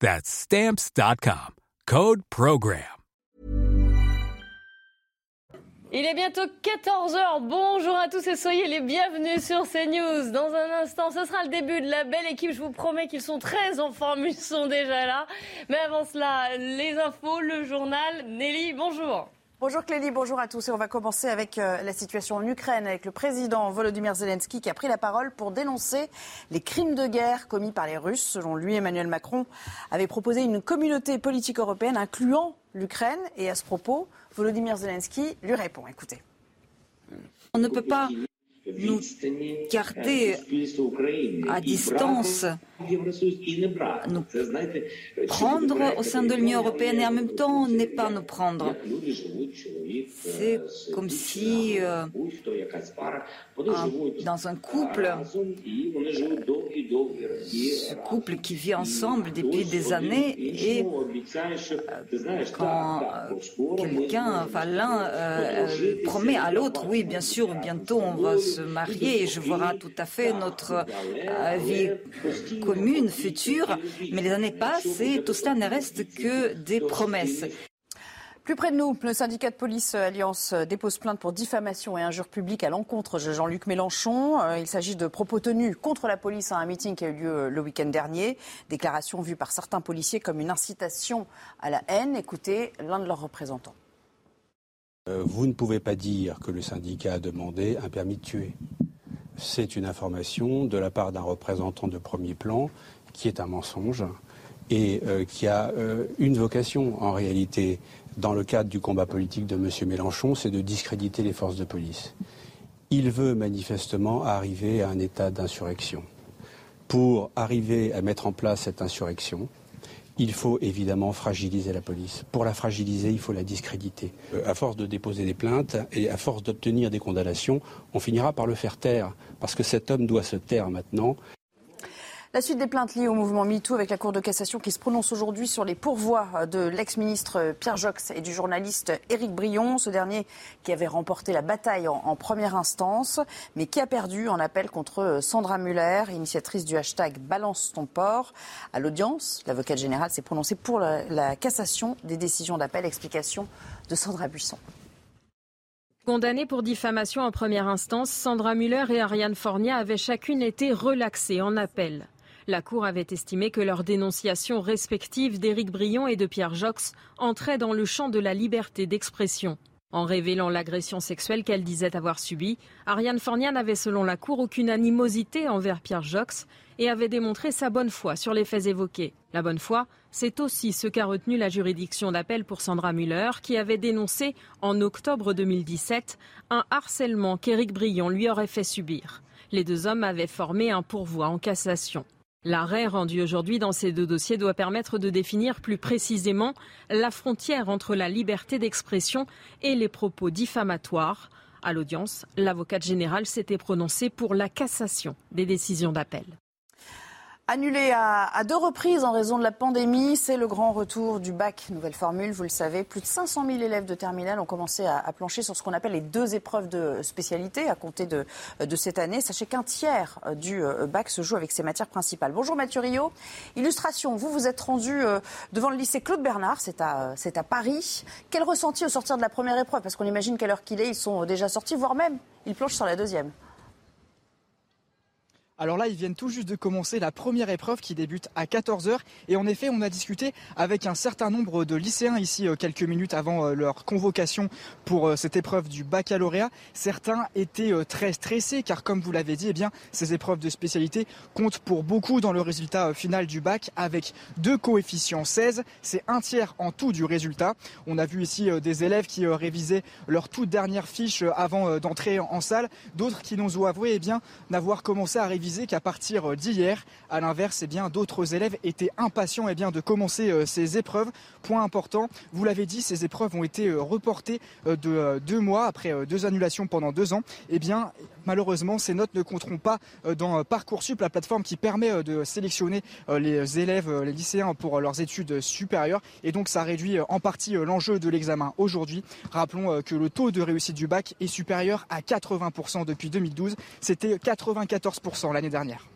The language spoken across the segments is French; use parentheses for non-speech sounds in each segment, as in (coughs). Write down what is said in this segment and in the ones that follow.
That's Stamps.com. Code Program. Il est bientôt 14h. Bonjour à tous et soyez les bienvenus sur CNews. Dans un instant, ce sera le début de la belle équipe. Je vous promets qu'ils sont très en forme. Ils sont déjà là. Mais avant cela, les infos, le journal. Nelly, bonjour. Bonjour Clélie, bonjour à tous. Et on va commencer avec euh, la situation en Ukraine, avec le président Volodymyr Zelensky qui a pris la parole pour dénoncer les crimes de guerre commis par les Russes. Selon lui, Emmanuel Macron avait proposé une communauté politique européenne incluant l'Ukraine. Et à ce propos, Volodymyr Zelensky lui répond. Écoutez. On ne peut pas nous garder à distance, nous prendre au sein de l'Union européenne et en même temps ne pas nous prendre. C'est comme si euh, dans un couple, ce couple qui vit ensemble depuis des années et euh, quand euh, quelqu'un, enfin l'un promet à l'autre, oui bien sûr, bientôt on va se marier et je verrai tout à fait notre vie commune future, mais les années passent et tout cela ne reste que des promesses. Plus près de nous, le syndicat de police Alliance dépose plainte pour diffamation et injure publique à l'encontre de Jean-Luc Mélenchon. Euh, il s'agit de propos tenus contre la police à un meeting qui a eu lieu le week-end dernier. Déclaration vue par certains policiers comme une incitation à la haine. Écoutez l'un de leurs représentants. Euh, vous ne pouvez pas dire que le syndicat a demandé un permis de tuer. C'est une information de la part d'un représentant de premier plan qui est un mensonge et euh, qui a une vocation en réalité dans le cadre du combat politique de M. Mélenchon, c'est de discréditer les forces de police. Il veut manifestement arriver à un état d'insurrection. Pour arriver à mettre en place cette insurrection, il faut évidemment fragiliser la police. Pour la fragiliser, il faut la discréditer. Euh, à force de déposer des plaintes et à force d'obtenir des condamnations, on finira par le faire taire, parce que cet homme doit se taire maintenant. La suite des plaintes liées au mouvement MeToo avec la Cour de cassation qui se prononce aujourd'hui sur les pourvois de l'ex-ministre Pierre Jox et du journaliste Éric Brion, ce dernier qui avait remporté la bataille en, première instance, mais qui a perdu en appel contre Sandra Muller, initiatrice du hashtag Balance ton port. À l'audience, l'avocate générale s'est prononcée pour la, la cassation des décisions d'appel. Explication de Sandra Buisson. Condamnées pour diffamation en première instance, Sandra Muller et Ariane Fornia avaient chacune été relaxées en appel. La Cour avait estimé que leurs dénonciations respectives d'Éric Brion et de Pierre Jox entraient dans le champ de la liberté d'expression. En révélant l'agression sexuelle qu'elle disait avoir subie, Ariane Fornia n'avait selon la Cour aucune animosité envers Pierre Jox et avait démontré sa bonne foi sur les faits évoqués. La bonne foi, c'est aussi ce qu'a retenu la juridiction d'appel pour Sandra Muller, qui avait dénoncé en octobre 2017 un harcèlement qu'Éric Brion lui aurait fait subir. Les deux hommes avaient formé un pourvoi en cassation. L'arrêt rendu aujourd'hui dans ces deux dossiers doit permettre de définir plus précisément la frontière entre la liberté d'expression et les propos diffamatoires. À l'audience, l'avocate générale s'était prononcée pour la cassation des décisions d'appel. Annulé à, deux reprises en raison de la pandémie, c'est le grand retour du bac, nouvelle formule, vous le savez. Plus de 500 000 élèves de terminale ont commencé à, plancher sur ce qu'on appelle les deux épreuves de spécialité à compter de, cette année. Sachez qu'un tiers du euh, bac se joue avec ses matières principales. Bonjour Mathieu Rio. Illustration, vous vous êtes rendu euh, devant le lycée Claude Bernard, c'est à, à Paris. Quel ressenti au sortir de la première épreuve? Parce qu'on imagine qu'à l'heure qu'il est, ils sont déjà sortis, voire même ils planchent sur la deuxième. Alors là, ils viennent tout juste de commencer la première épreuve qui débute à 14h. Et en effet, on a discuté avec un certain nombre de lycéens ici euh, quelques minutes avant euh, leur convocation pour euh, cette épreuve du baccalauréat. Certains étaient très stressés car comme vous l'avez dit, eh bien, ces épreuves de spécialité comptent pour beaucoup dans le résultat final du bac avec deux coefficients 16. C'est un tiers en tout du résultat. On a vu ici des élèves qui révisaient leur toute dernière fiche avant d'entrer en salle. D'autres qui nous ont avoué eh bien, n'avoir commencé à réviser qu'à partir euh, d'hier, à l'inverse, eh bien, d'autres élèves étaient impatients eh bien, de commencer euh, ces épreuves. Point important, vous l'avez dit, ces épreuves ont été euh, reportées de deux mois après deux annulations pendant deux ans. Eh bien, malheureusement, ces notes ne compteront pas dans Parcoursup, la plateforme qui permet de sélectionner les élèves, les lycéens pour leurs études supérieures. Et donc, ça réduit en partie l'enjeu de l'examen aujourd'hui. Rappelons que le taux de réussite du bac est supérieur à 80% depuis 2012. C'était 94% l'année dernière.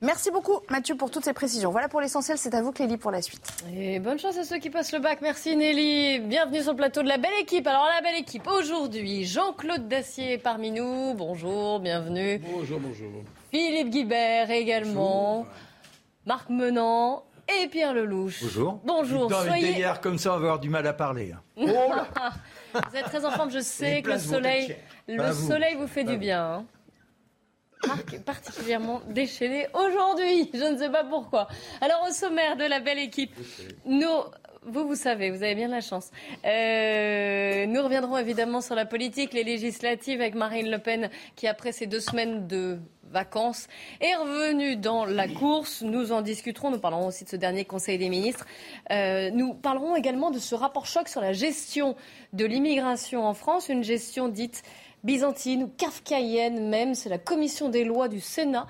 Merci beaucoup Mathieu pour toutes ces précisions. Voilà pour l'essentiel, c'est à vous Clélie pour la suite. Et bonne chance à ceux qui passent le bac. Merci Nelly. Bienvenue sur le plateau de la belle équipe. Alors la belle équipe aujourd'hui, Jean-Claude Dacier parmi nous. Bonjour, bienvenue. Bonjour, bonjour. Philippe Guibert également. Marc Menant et Pierre Lelouch. Bonjour. Bonjour. Soyez... hier comme ça, on va avoir du mal à parler. Hein. (laughs) Vous êtes très en forme, je sais que le soleil, le soleil vous fait du bien. Hein. Particulièrement déchaîné aujourd'hui. Je ne sais pas pourquoi. Alors, au sommaire de la belle équipe, nous. Vous, vous savez, vous avez bien la chance. Euh, nous reviendrons évidemment sur la politique, les législatives avec Marine Le Pen qui, après ces deux semaines de vacances, est revenue dans la course. Nous en discuterons. Nous parlerons aussi de ce dernier Conseil des ministres. Euh, nous parlerons également de ce rapport choc sur la gestion de l'immigration en France, une gestion dite byzantine ou kafkaïenne même. C'est la commission des lois du Sénat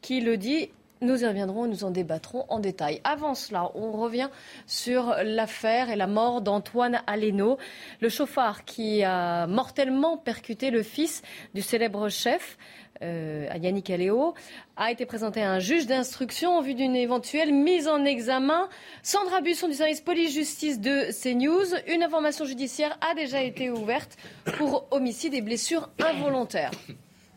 qui le dit. Nous y reviendrons et nous en débattrons en détail. Avant cela, on revient sur l'affaire et la mort d'Antoine Aleno, le chauffard qui a mortellement percuté le fils du célèbre chef euh, Yannick Aléo, a été présenté à un juge d'instruction en vue d'une éventuelle mise en examen. Sandra Busson du service police-justice de CNews, une information judiciaire a déjà été ouverte pour homicide et blessures involontaires.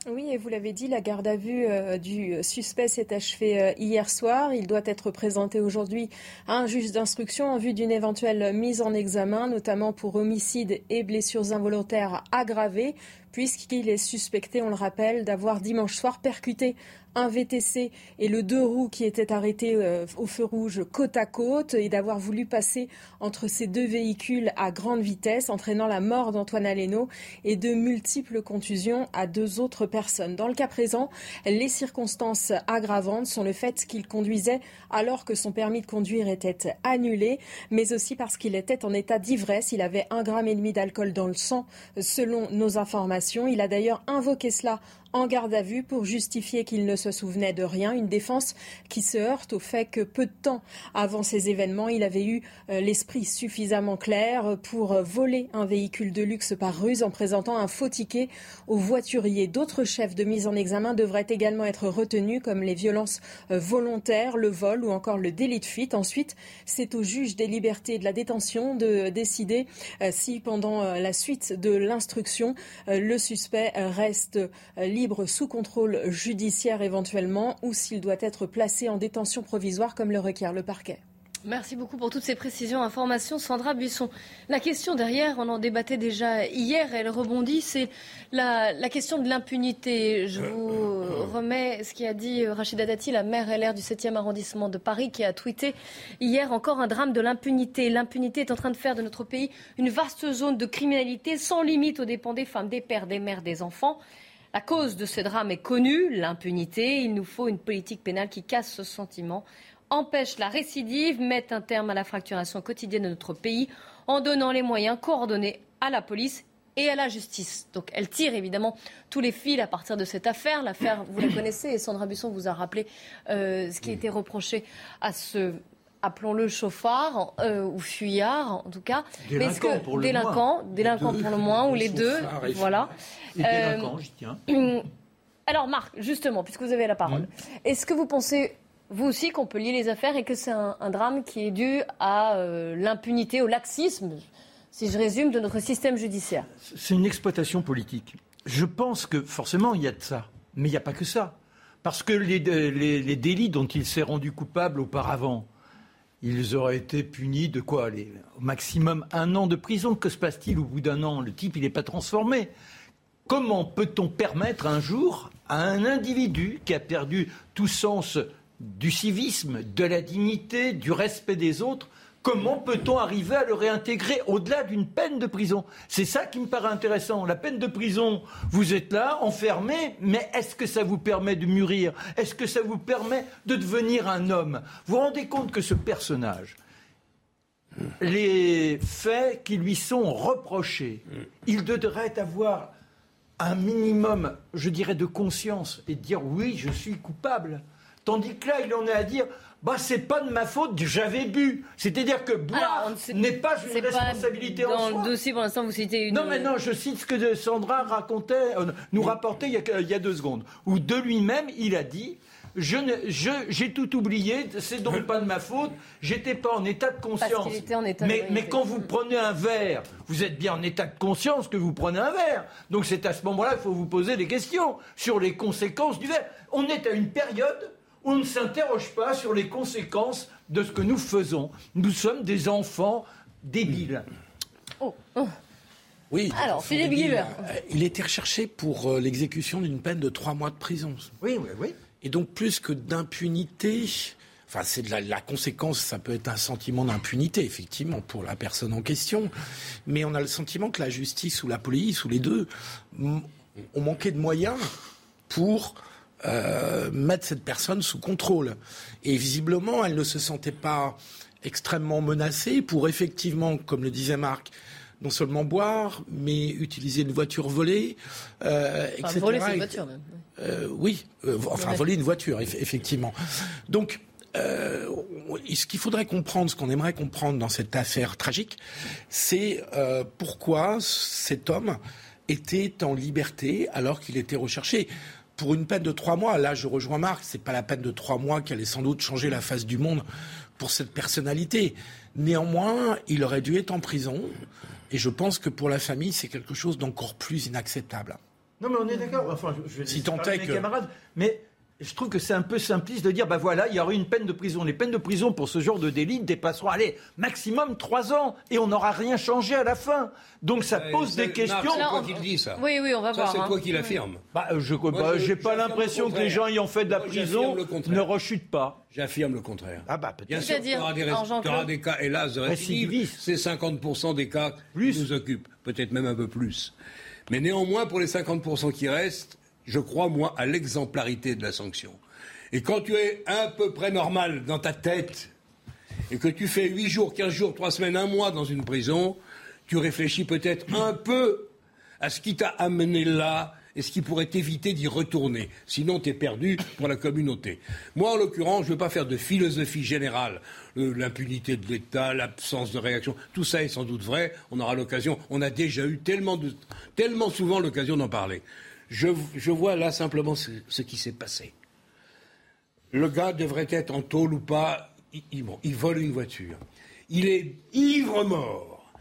Oui, et vous l'avez dit, la garde à vue euh, du suspect s'est achevée euh, hier soir. Il doit être présenté aujourd'hui à un juge d'instruction en vue d'une éventuelle mise en examen, notamment pour homicide et blessures involontaires aggravées puisqu'il est suspecté, on le rappelle, d'avoir dimanche soir percuté un VTC et le deux roues qui étaient arrêtés euh, au feu rouge côte à côte et d'avoir voulu passer entre ces deux véhicules à grande vitesse, entraînant la mort d'Antoine Aleno et de multiples contusions à deux autres personnes. Dans le cas présent, les circonstances aggravantes sont le fait qu'il conduisait alors que son permis de conduire était annulé, mais aussi parce qu'il était en état d'ivresse. Il avait un gramme et demi d'alcool dans le sang, selon nos informations. Il a d'ailleurs invoqué cela en garde à vue pour justifier qu'il ne se souvenait de rien. Une défense qui se heurte au fait que peu de temps avant ces événements, il avait eu euh, l'esprit suffisamment clair pour euh, voler un véhicule de luxe par ruse en présentant un faux ticket au voiturier. D'autres chefs de mise en examen devraient également être retenus comme les violences euh, volontaires, le vol ou encore le délit de fuite. Ensuite, c'est au juge des libertés et de la détention de décider si pendant la suite de l'instruction, le suspect reste libre libre sous contrôle judiciaire éventuellement ou s'il doit être placé en détention provisoire comme le requiert le parquet. Merci beaucoup pour toutes ces précisions, informations. Sandra Buisson, la question derrière, on en débattait déjà hier, elle rebondit, c'est la, question de l'impunité. Je vous remets ce qu'a dit Rachida Dati, la maire LR du 7e arrondissement de Paris, qui a tweeté hier encore un drame de l'impunité. L'impunité est en train de faire de notre pays une vaste zone de criminalité sans limite aux dépens des femmes, des pères, des mères, des enfants. La cause de ce drame est connue, l'impunité. Il nous faut une politique pénale qui casse ce sentiment, empêche la récidive, mette un terme à la fracturation quotidienne de notre pays en donnant les moyens coordonnés à la police et à la justice. Donc elle tire évidemment tous les fils à partir de cette affaire. L'affaire, vous la connaissez, et Sandra Busson vous a rappelé euh, ce qui été reproché à ce appelons-le chauffard euh, ou fuyard en tout cas. Délinquant que, pour le délinquant, moins. Délinquant pour le moins, ou les deux. Voilà. Et délinquant, j'y tiens. Euh, (clears throat) alors Marc, justement, puisque vous avez la parole, est-ce que vous pensez, vous aussi, qu'on peut lier les affaires et que c'est un, drame qui est dû à euh, l'impunité, au laxisme, si je résume, de notre système judiciaire? C'est une exploitation politique. Je pense que forcément, il y a de ça. Mais il n'y a pas que ça. Parce que les, les, délits dont il s'est rendu coupable auparavant, ils auraient été punis de quoi Au maximum un an de prison. Que se passe-t-il au bout d'un an? Le type, il n'est pas transformé. Comment peut-on permettre un jour à un individu qui a perdu tout sens du civisme, de la dignité, du respect des autres, Comment peut-on arriver à le réintégrer au-delà d'une peine de prison? C'est ça qui me paraît intéressant. La peine de prison, vous êtes là, enfermé, mais est-ce que ça vous permet de mûrir? Est-ce que ça vous permet de devenir un homme? Vous vous rendez compte que ce personnage, les faits qui lui sont reprochés, il devrait avoir un minimum, je dirais, de conscience et dire oui, je suis coupable. Tandis que là, il en est à dire bah c'est pas de ma faute, j'avais bu. C'est-à-dire que boire n'est pas une responsabilité pas en soi. Dans le dossier, pour l'instant, vous citez une. Non, mais non, je cite ce que Sandra racontait, euh, nous rapportait il y, a, il y, a, deux secondes, où de lui-même, il a dit. Je j'ai tout oublié, c'est donc pas de ma faute, j'étais pas en état de conscience. en état mais, mais quand vous prenez un verre, vous êtes bien en état de conscience que vous prenez un verre. Donc c'est à ce moment-là qu'il faut vous poser des questions sur les conséquences du verre. On est à une période on ne s'interroge pas sur les conséquences de ce que nous faisons. Nous sommes des enfants débiles. Oh, oh. Oui. Alors, Philippe Guibert. Euh, il était recherché pour euh, l'exécution d'une peine de trois mois de prison. Oui, oui, oui. Et donc, plus que d'impunité, enfin, c'est de la, conséquence, ça peut être un sentiment d'impunité, effectivement, pour la personne en question. Mais on a le sentiment que la justice ou la police, ou les deux, ont manqué de moyens pour euh, mettre cette personne sous contrôle. Et visiblement, elle ne se sentait pas extrêmement menacée pour effectivement, comme le disait Marc, non seulement boire, mais utiliser une voiture volée, euh, enfin, Voler, c'est une voiture même. Euh, oui, euh, enfin voler une voiture, effectivement. Donc, euh, ce qu'il faudrait comprendre, ce qu'on aimerait comprendre dans cette affaire tragique, c'est euh, pourquoi cet homme était en liberté alors qu'il était recherché pour une peine de trois mois, là je rejoins Marc, c'est pas la peine de trois mois qui allait sans doute changer la face du monde pour cette personnalité. Néanmoins, il aurait dû être en prison. Et je pense que pour la famille, c'est quelque chose d'encore plus inacceptable. Non, mais on est d'accord. Enfin, je, vais si tant est que... camarades. Mais je trouve que c'est un peu simpliste de dire, ben voilà, il y aura une peine de prison. Les peines de prison pour ce genre de délit dépasseront, allez, maximum trois ans, et on n'aura rien changé à la fin. Donc ça pose des questions. C'est toi qui le dis, ça. Oui, oui, on va voir. C'est hein. toi qui l'affirme. Bah, je n'ai bah, pas l'impression que les gens ayant fait de la prison ne rechutent pas. J'affirme le contraire. Ah bah peut-être. Bien sûr, tu auras, des, des cas, hélas, de récidive. C'est 50% des cas plus. qui nous occupent, peut-être même un peu plus. Mais néanmoins, pour les 50% qui restent, je crois, moi, à l'exemplarité de la sanction. Et quand tu es un peu près normal dans ta tête, et que tu fais 8 jours, 15 jours, 3 semaines, un mois dans une prison, tu réfléchis peut-être un peu à ce qui t'a amené là et ce qui pourrait t'éviter d'y retourner. Sinon, tu es perdu pour la communauté. Moi, en l'occurrence, je ne veux pas faire de philosophie générale. Euh, l'impunité de l'État, l'absence de réaction, tout ça est sans doute vrai. On aura l'occasion. On a déjà eu tellement, tellement souvent l'occasion d'en parler. Je, vois là simplement ce qui s'est passé le gars devrait être en tôle ou pas, il, vole une voiture. Il est ivre mort.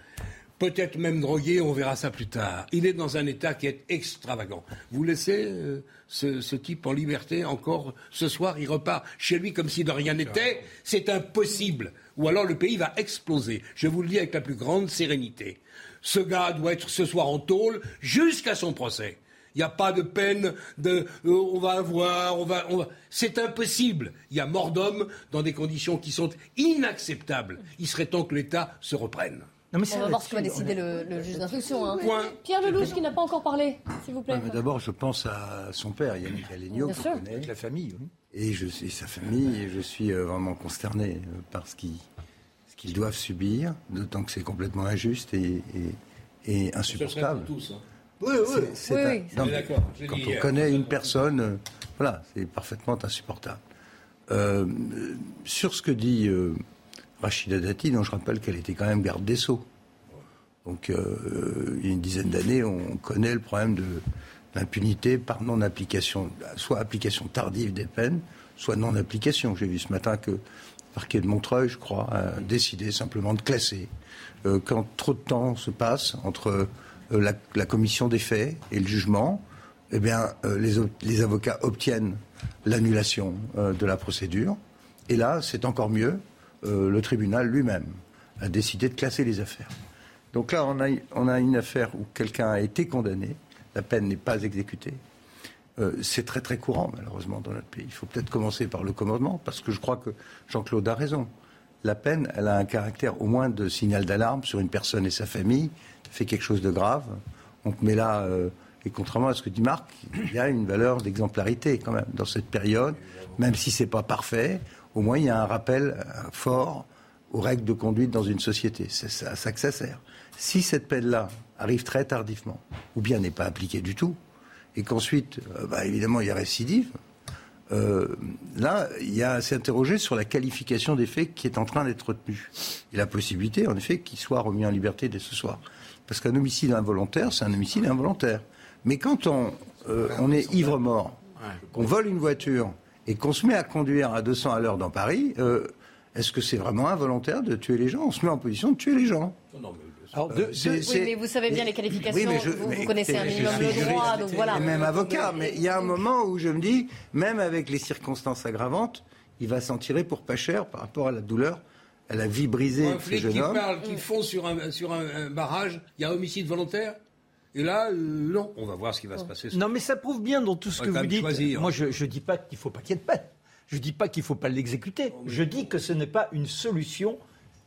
Peut-être même drogué, on verra ça plus tard. Il est dans un état qui est extravagant. Vous laissez euh, ce, type en liberté encore ce soir, il repart chez lui comme si de rien n'était. C'est impossible. Ou alors le pays va exploser. Je vous le dis avec la plus grande sérénité. Ce gars doit être ce soir en tôle jusqu'à son procès. Il n'y a pas de peine de euh, on va avoir, on va, on va. C'est impossible. Il y a mort d'homme dans des conditions qui sont inacceptables. Il serait temps que l'État se reprenne. on va voir ce que va décider le, juge d'instruction. Hein. Pierre Lelouch qui n'a pas encore parlé, s'il vous plaît. D'abord, je pense à son père, Yannick Allegno, que connaît. la famille. Et, je, et sa famille, et je suis euh, vraiment consterné euh, par ce qu'ils doivent subir, d'autant que c'est complètement injuste et, et, insupportable. Tous, hein. Oui, oui, c'est Quand on connaît une personne, euh, voilà, c'est parfaitement insupportable. Euh, sur ce que dit euh, Rachida Dati, dont je rappelle qu'elle était quand même garde des Sceaux. Donc, il y a une dizaine d'années, on connaît le problème de l'impunité par non-application, soit application tardive des peines, soit non-application. J'ai vu ce matin que le parquet de Montreuil, je crois, a décidé simplement de classer. quand trop de temps se passe entre euh, la, commission des faits et le jugement. eh bien, les, avocats obtiennent l'annulation de la procédure. Et là, c'est encore mieux. le tribunal lui-même a décidé de classer les affaires. Donc là, on a, une affaire où quelqu'un a été condamné, la peine n'est pas exécutée. Euh, c'est très très courant, malheureusement, dans notre pays. Il faut peut-être commencer par le commandement, parce que je crois que Jean-Claude a raison. La peine, elle a un caractère au moins de signal d'alarme sur une personne et sa famille. Fait quelque chose de grave. Mais là, euh, et contrairement à ce que dit Marc, il y a une valeur d'exemplarité quand même dans cette période, même si ce n'est pas parfait. Au moins, il y a un rappel euh, fort aux règles de conduite dans une société. C'est à ça que ça sert. Si cette peine-là arrive très tardivement, ou bien n'est pas appliquée du tout, et qu'ensuite, euh, bah, évidemment, il y a récidive, là, il y a à s'interroger sur la qualification des faits qui est en train d'être retenue. Et la possibilité, en effet, qu'il soit remis en liberté dès ce soir. Parce qu'un homicide involontaire, c'est un homicide involontaire. Mais quand on, euh, on est ivre-mort, qu'on vole une voiture et qu'on se met à conduire à 200 à l'heure dans Paris, est-ce que c'est vraiment involontaire de tuer les gens? On se met en position de tuer les gens. Non, mais... oui, mais vous savez bien les qualifications, vous, connaissez un minimum le droit, donc voilà. même avocat, mais il y a un moment où je me dis, même avec les circonstances aggravantes, il va s'en tirer pour pas cher par rapport à la douleur, à la vie brisée de ce jeune qui homme. Parle, qui fond sur un, sur un, barrage, il y a homicide volontaire et là, euh, non, on va voir ce qui va se passer. Non, mais ça prouve bien dans tout ce que vous dites. Moi, je ne dis pas qu'il ne faut pas qu'il y ait de peine. Je ne dis pas qu'il ne faut pas l'exécuter. Je dis que ce n'est pas une solution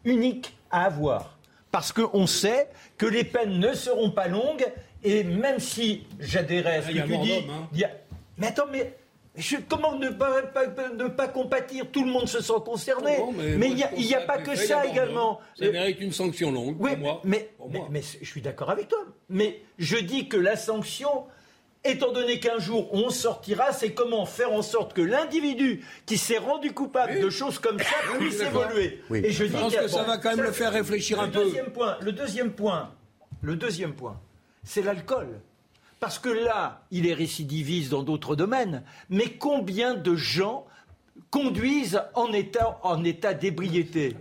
unique à avoir. Parce qu'on sait que les peines ne seront pas longues, et même si j'adhérais à ce que tu dis... Hein. Mais attends, mais comment ne pas, ne pas compatir? Tout le monde se sent concerné. mais il n'y a, pas que ça également. Ça mérite une sanction longue. Oui, moi. mais, mais, je suis d'accord avec toi. Mais je dis que la sanction, Étant donné qu'un jour on sortira, c'est comment faire en sorte que l'individu qui s'est rendu coupable de choses comme ça puisse évoluer. Et je, pense que ça va quand même le faire réfléchir un peu. Deuxième point, le deuxième point, le deuxième point, c'est l'alcool. Parce que là, il est récidiviste dans d'autres domaines, mais combien de gens conduisent en état, en état d'ébriété.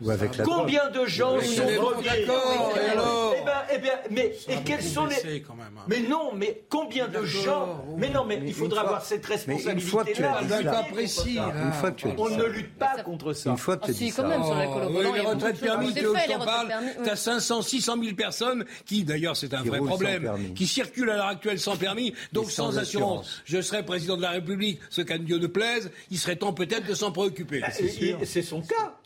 Combien de gens sont drogués eh ben, eh bien, mais et quels sont les hein. Mais non, mais combien de gens Mais non, mais, il faudra avoir cette responsabilité-là. Un cas précis. On ne lutte pas contre ça. Une fois que tu dis quand même sur Les retraites permis, tu en parles. Tu as 500, 600 000 personnes qui, d'ailleurs, c'est un vrai problème, qui circulent à l'heure actuelle sans permis, donc sans assurance. Je serais président de la République, ce qu'à Dieu ne plaise, il serait temps peut-être de s'en préoccuper. Bah, c'est son cas.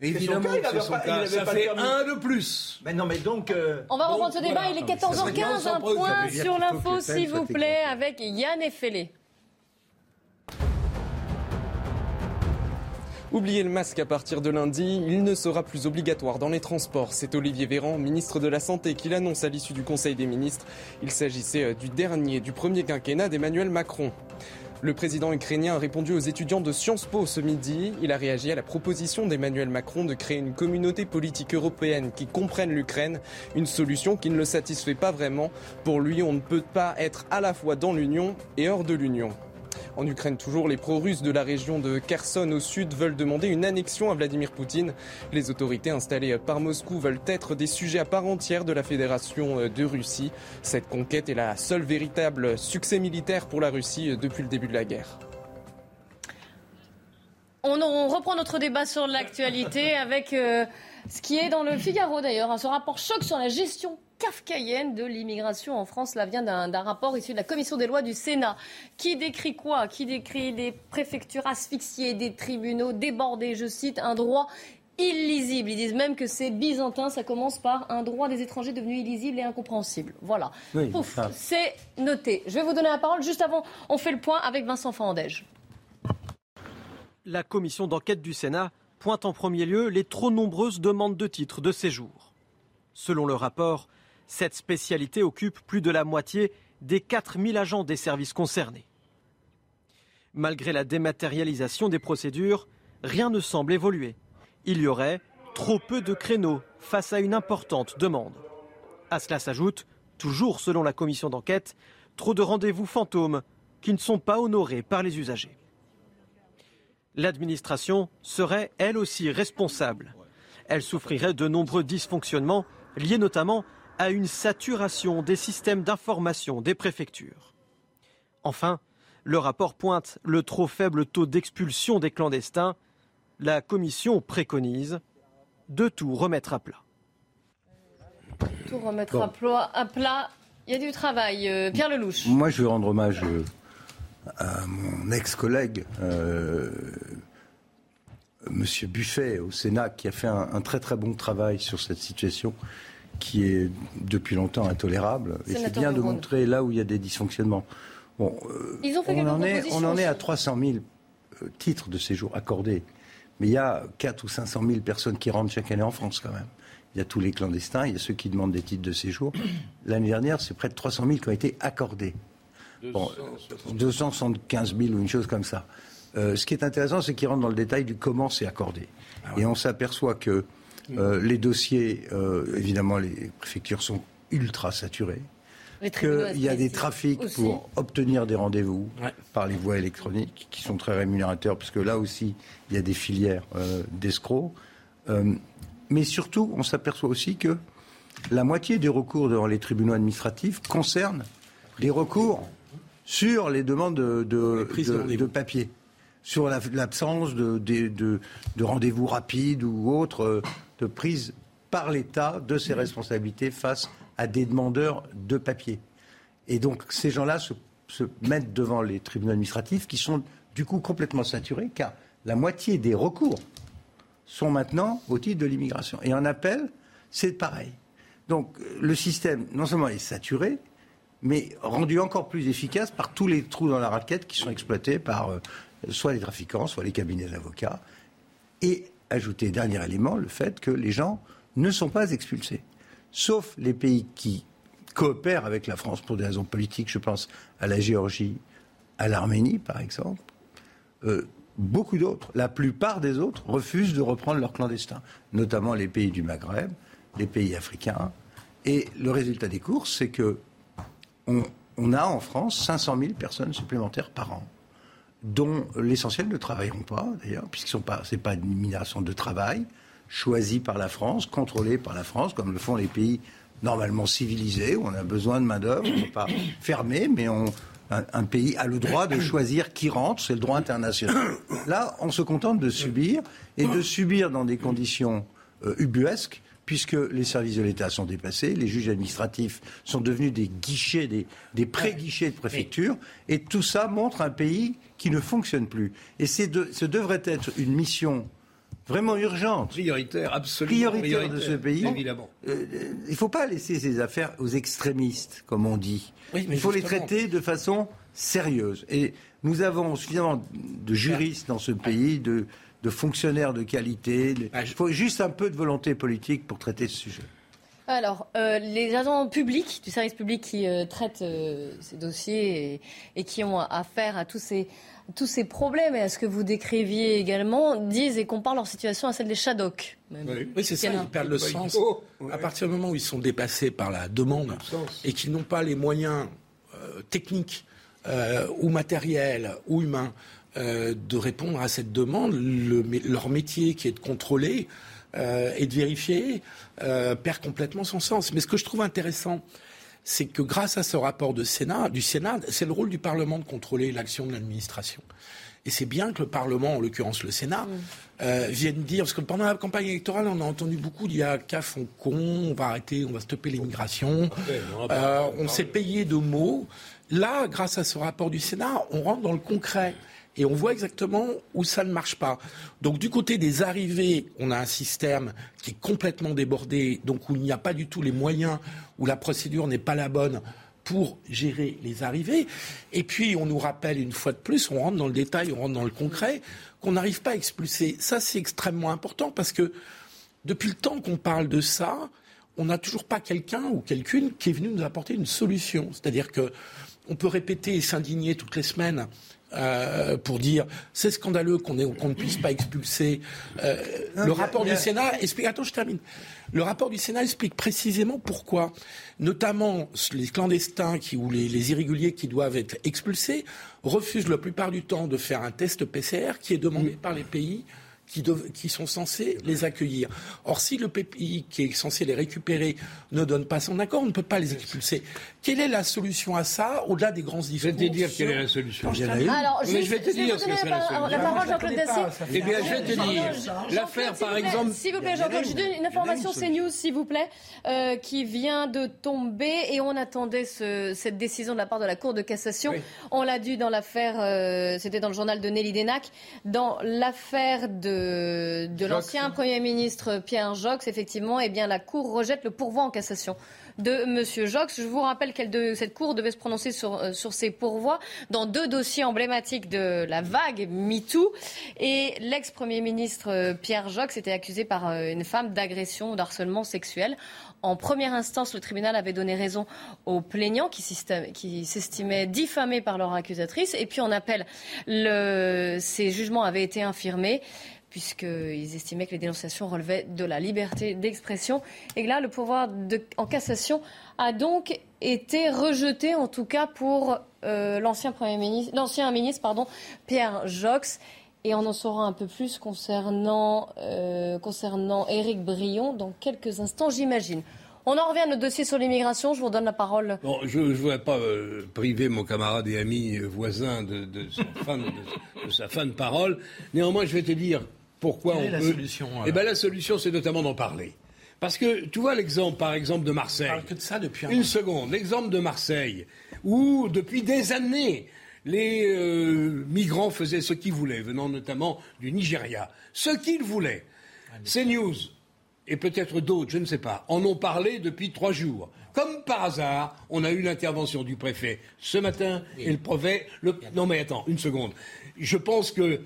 Évidemment, c'est son cas. Ça fait un de plus. Mais non, mais donc. Euh, On va reprendre ce débat. Il est 14h15. Un point sur l'info, s'il vous plaît, avec Yann Effelé. Oubliez le masque à partir de lundi, il ne sera plus obligatoire dans les transports. C'est Olivier Véran, ministre de la Santé, qui l'annonce à l'issue du Conseil des ministres. Il s'agissait euh, du dernier, du premier quinquennat d'Emmanuel Macron. Le président ukrainien a répondu aux étudiants de Sciences Po ce midi. Il a réagi à la proposition d'Emmanuel Macron de créer une communauté politique européenne qui comprenne l'Ukraine, une solution qui ne le satisfait pas vraiment. Pour lui, on ne peut pas être à la fois dans l'Union et hors de l'Union. En Ukraine, toujours, les pro-russes de la région de Kherson au sud veulent demander une annexion à Vladimir Poutine. Les autorités installées par Moscou veulent être des sujets à part entière de la Fédération de Russie. Cette conquête est la seule véritable succès militaire pour la Russie depuis le début de la guerre. On, reprend notre débat sur l'actualité avec euh, ce qui est dans le Figaro d'ailleurs, hein, ce rapport choc sur la gestion kafkaïenne de l'immigration en France. Cela vient d'un rapport issu de la commission des lois du Sénat. Qui décrit quoi? Qui décrit des préfectures asphyxiées, des tribunaux débordés, je cite, un droit illisible. Ils disent même que c'est byzantin, ça commence par un droit des étrangers devenu illisible et incompréhensible. Voilà. c'est noté. Je vais vous donner la parole juste avant. On fait le point avec Vincent Fandège. La commission d'enquête du Sénat pointe en premier lieu les trop nombreuses demandes de titres de séjour. Selon le rapport, cette spécialité occupe plus de la moitié des 4000 agents des services concernés. Malgré la dématérialisation des procédures, rien ne semble évoluer. Il y aurait trop peu de créneaux face à une importante demande. À cela s'ajoute, toujours selon la commission d'enquête, trop de rendez-vous fantômes qui ne sont pas honorés par les usagers. L'administration serait elle aussi responsable. Elle souffrirait de nombreux dysfonctionnements liés notamment à une saturation des systèmes d'information des préfectures. Enfin, le rapport pointe le trop faible taux d'expulsion des clandestins. La commission préconise de tout remettre à plat. Tout remettre à, plat, Il y a du travail. Euh, Pierre Lelouch. Moi, je veux rendre hommage euh, à mon ex-collègue, euh, Monsieur Buffet, au Sénat, qui a fait un, très très bon travail sur cette situation qui est depuis longtemps intolérable. Et c'est bien de montrer là où il y a des dysfonctionnements. Bon, Ils ont fait on, en est, on en est à 300 000 titres de séjour accordés. Mais il y a 4 ou 500 000 personnes qui rentrent chaque année en France quand même. Il y a tous les clandestins, il y a ceux qui demandent des titres de séjour. L'année dernière, c'est près de 300 000 qui ont été accordés. 275 000 ou une chose comme ça. Euh, ce qui est intéressant, c'est qu'ils rentrent dans le détail du comment c'est accordé. Ah Et on s'aperçoit que euh, les dossiers, euh, évidemment, les préfectures sont ultra saturées. Qu'il y a des trafics pour obtenir des rendez-vous par les voies électroniques qui sont très rémunérateurs, parce que là aussi, il y a des filières d'escrocs. mais surtout, on s'aperçoit aussi que la moitié des recours devant les tribunaux administratifs concernent des recours sur les demandes de, de, papier, sur l'absence de, de, rendez-vous rapides ou autres, euh, de prise par l'État de ses responsabilités face à des demandeurs de papier. Et donc ces gens-là se, se, mettent devant les tribunaux administratifs qui sont du coup complètement saturés, car la moitié des recours sont maintenant au titre de l'immigration. Et en appel, c'est pareil. Donc le système, non seulement est saturé, mais rendu encore plus efficace par tous les trous dans la raquette qui sont exploités par euh, soit les trafiquants, soit les cabinets d'avocats. Et ajouter, dernier élément, le fait que les gens ne sont pas expulsés. Sauf les pays qui coopèrent avec la France pour des raisons politiques, je pense à la Géorgie, à l'Arménie par exemple. Euh, beaucoup d'autres, la plupart des autres, refusent de reprendre leurs clandestins, notamment les pays du Maghreb, les pays africains. Et le résultat des courses, c'est que on, a en France 500 000 personnes supplémentaires par an, dont l'essentiel ne travailleront pas, d'ailleurs, puisque ce n'est pas, pas une migration de travail, choisie par la France, contrôlée par la France, comme le font les pays normalement civilisés, où on a besoin de main-d'œuvre, on ne peut pas fermer, mais un, pays a le droit de choisir qui rentre, c'est le droit international. Là, on se contente de subir, et de subir dans des conditions euh, ubuesques, puisque les services de l'État sont dépassés, les juges administratifs sont devenus des guichets, des, pré-guichets de préfecture, et tout ça montre un pays qui ne fonctionne plus. Et de, ce devrait être une mission vraiment urgente. Prioritaire, absolument. Prioritaire, de ce pays. Évidemment. Euh, il ne faut pas laisser ces affaires aux extrémistes, comme on dit. il faut les traiter de façon sérieuse. Et nous avons suffisamment de juristes dans ce pays, de, de fonctionnaires de qualité. Ah, Il faut juste un peu de volonté politique pour traiter ce sujet. Alors, euh, les agents publics du service public qui euh, traitent euh, ces dossiers et, qui ont affaire à tous ces, tous ces problèmes, et à ce que vous décriviez également, disent et comparent leur situation à celle des Shadok. Oui, c'est ça, ils perdent le sens. À partir du moment où ils sont dépassés par la demande et qu'ils n'ont pas les moyens techniques ou matériels ou humains euh, de répondre à cette demande. leur métier qui est de contrôler euh, et de vérifier euh, perd complètement son sens. Mais ce que je trouve intéressant, c'est que grâce à ce rapport de Sénat, du Sénat, c'est le rôle du Parlement de contrôler l'action de l'administration. Et c'est bien que le Parlement, en l'occurrence le Sénat, mm. vienne dire, parce que pendant la campagne électorale, on a entendu beaucoup il y a qu'à fond con, on va arrêter, on va stopper l'immigration, on s'est payé de mots. Là, grâce à ce rapport du Sénat, on rentre dans le concret et on voit exactement où ça ne marche pas. Donc du côté des arrivées, on a un système qui est complètement débordé, donc où il n'y a pas du tout les moyens, où la procédure n'est pas la bonne pour gérer les arrivées. Et puis on nous rappelle une fois de plus, on rentre dans le détail, on rentre dans le concret, qu'on n'arrive pas à expulser. Ça c'est extrêmement important parce que depuis le temps qu'on parle de ça, on n'a toujours pas quelqu'un ou quelqu'une qui est venu nous apporter une solution. C'est-à-dire que on peut répéter et s'indigner toutes les semaines euh, pour dire c'est scandaleux qu'on ne puisse pas expulser. Euh, le rapport du Sénat explique. Attends, je termine. Le rapport du Sénat explique précisément pourquoi, notamment les clandestins qui, ou les, irréguliers qui doivent être expulsés refusent la plupart du temps de faire un test PCR qui est demandé par les pays qui, sont censés les accueillir. Or, si le pays qui est censé les récupérer ne donne pas son accord, on ne peut pas les expulser. Quelle est la solution à ça, au-delà des grands discours Je vais te dire quelle est la solution. Alors, je, vais te dire ce que c'est la solution. La parole, Jean-Claude. Eh bien, je vais te dire. L'affaire, par exemple. S'il vous plaît, Jean-Claude, je donne une information CNews, s'il vous plaît, euh, qui vient de tomber et on attendait cette décision de la part de la Cour de cassation. On l'a dû dans l'affaire, euh, c'était dans le journal de Nelly Denac, dans l'affaire de de, l'ancien Premier ministre Pierre Jox, effectivement, eh bien, la Cour rejette le pourvoi en cassation de M. Jox. Je vous rappelle que cette Cour devait se prononcer sur, euh, sur ces pourvois dans deux dossiers emblématiques de la vague MeToo. Et l'ex-Premier ministre euh, Pierre Jox était accusé par euh, une femme d'agression ou d'harcèlement sexuel. En première instance, le tribunal avait donné raison aux plaignants qui s'estimaient diffamés par leur accusatrice. Et puis en appel, le, ces jugements avaient été infirmés puisqu'ils estimaient que les dénonciations relevaient de la liberté d'expression. Et là, le pouvoir en cassation a donc été rejeté, en tout cas pour euh, l'ancien ministre, l'ancien ministre, pardon, Pierre Jox. Et on en saura un peu plus concernant, euh, concernant Éric Brion dans quelques instants, j'imagine. On en revient à notre dossier sur l'immigration. Je vous donne la parole. Je ne voudrais pas euh, priver mon camarade et ami voisin de, de, (laughs) de sa fin de parole. Néanmoins, je vais te dire pourquoi Quelle on est la solution Eh bien, la solution, c'est notamment d'en parler. Parce que tu vois l'exemple, par exemple, de Marseille. que de ça depuis un Une seconde. L'exemple de Marseille, où depuis des années, les euh, migrants faisaient ce qu'ils voulaient, venant notamment du Nigeria. Ce qu'ils voulaient. Ah, News et peut-être d'autres, je ne sais pas, en ont parlé depuis trois jours. Comme par hasard, on a eu l'intervention du préfet ce matin et le préfet. Le... Non mais attends, une seconde. Je pense que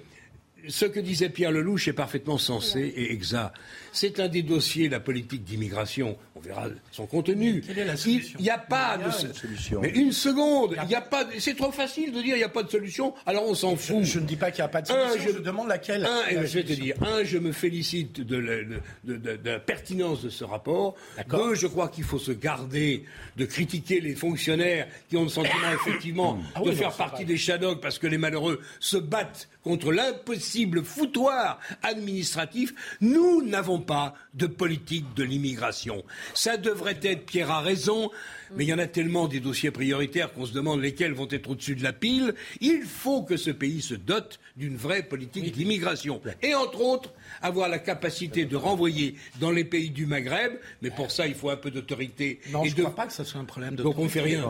ce que disait Pierre Lelouch est parfaitement sensé et exact. C'est un des dossiers, la politique d'immigration. On verra son contenu. Quelle est la solution Il n'y a pas de solution. Mais une seconde. Il y a pas. C'est trop facile de dire il n'y a pas de solution. Alors on s'en fout. Je, ne dis pas qu'il n'y a pas de solution. je, demande laquelle. Un, je vais te dire. Un, je me félicite de la, pertinence de ce rapport. Deux, je crois qu'il faut se garder de critiquer les fonctionnaires qui ont le sentiment effectivement (coughs) ah de faire partie des shadows parce que les malheureux se battent contre l'impossible foutoir administratif. Nous n'avons pas de politique de l'immigration. Ça devrait être, Pierre a raison, mais il y en a tellement des dossiers prioritaires qu'on se demande lesquels vont être au-dessus de la pile. Il faut que ce pays se dote d'une vraie politique d'immigration. Et entre autres, avoir la capacité de renvoyer dans les pays du Maghreb, mais pour ça, il faut un peu d'autorité. Non, je ne crois pas que ce soit un problème de. Donc on ne fait rien.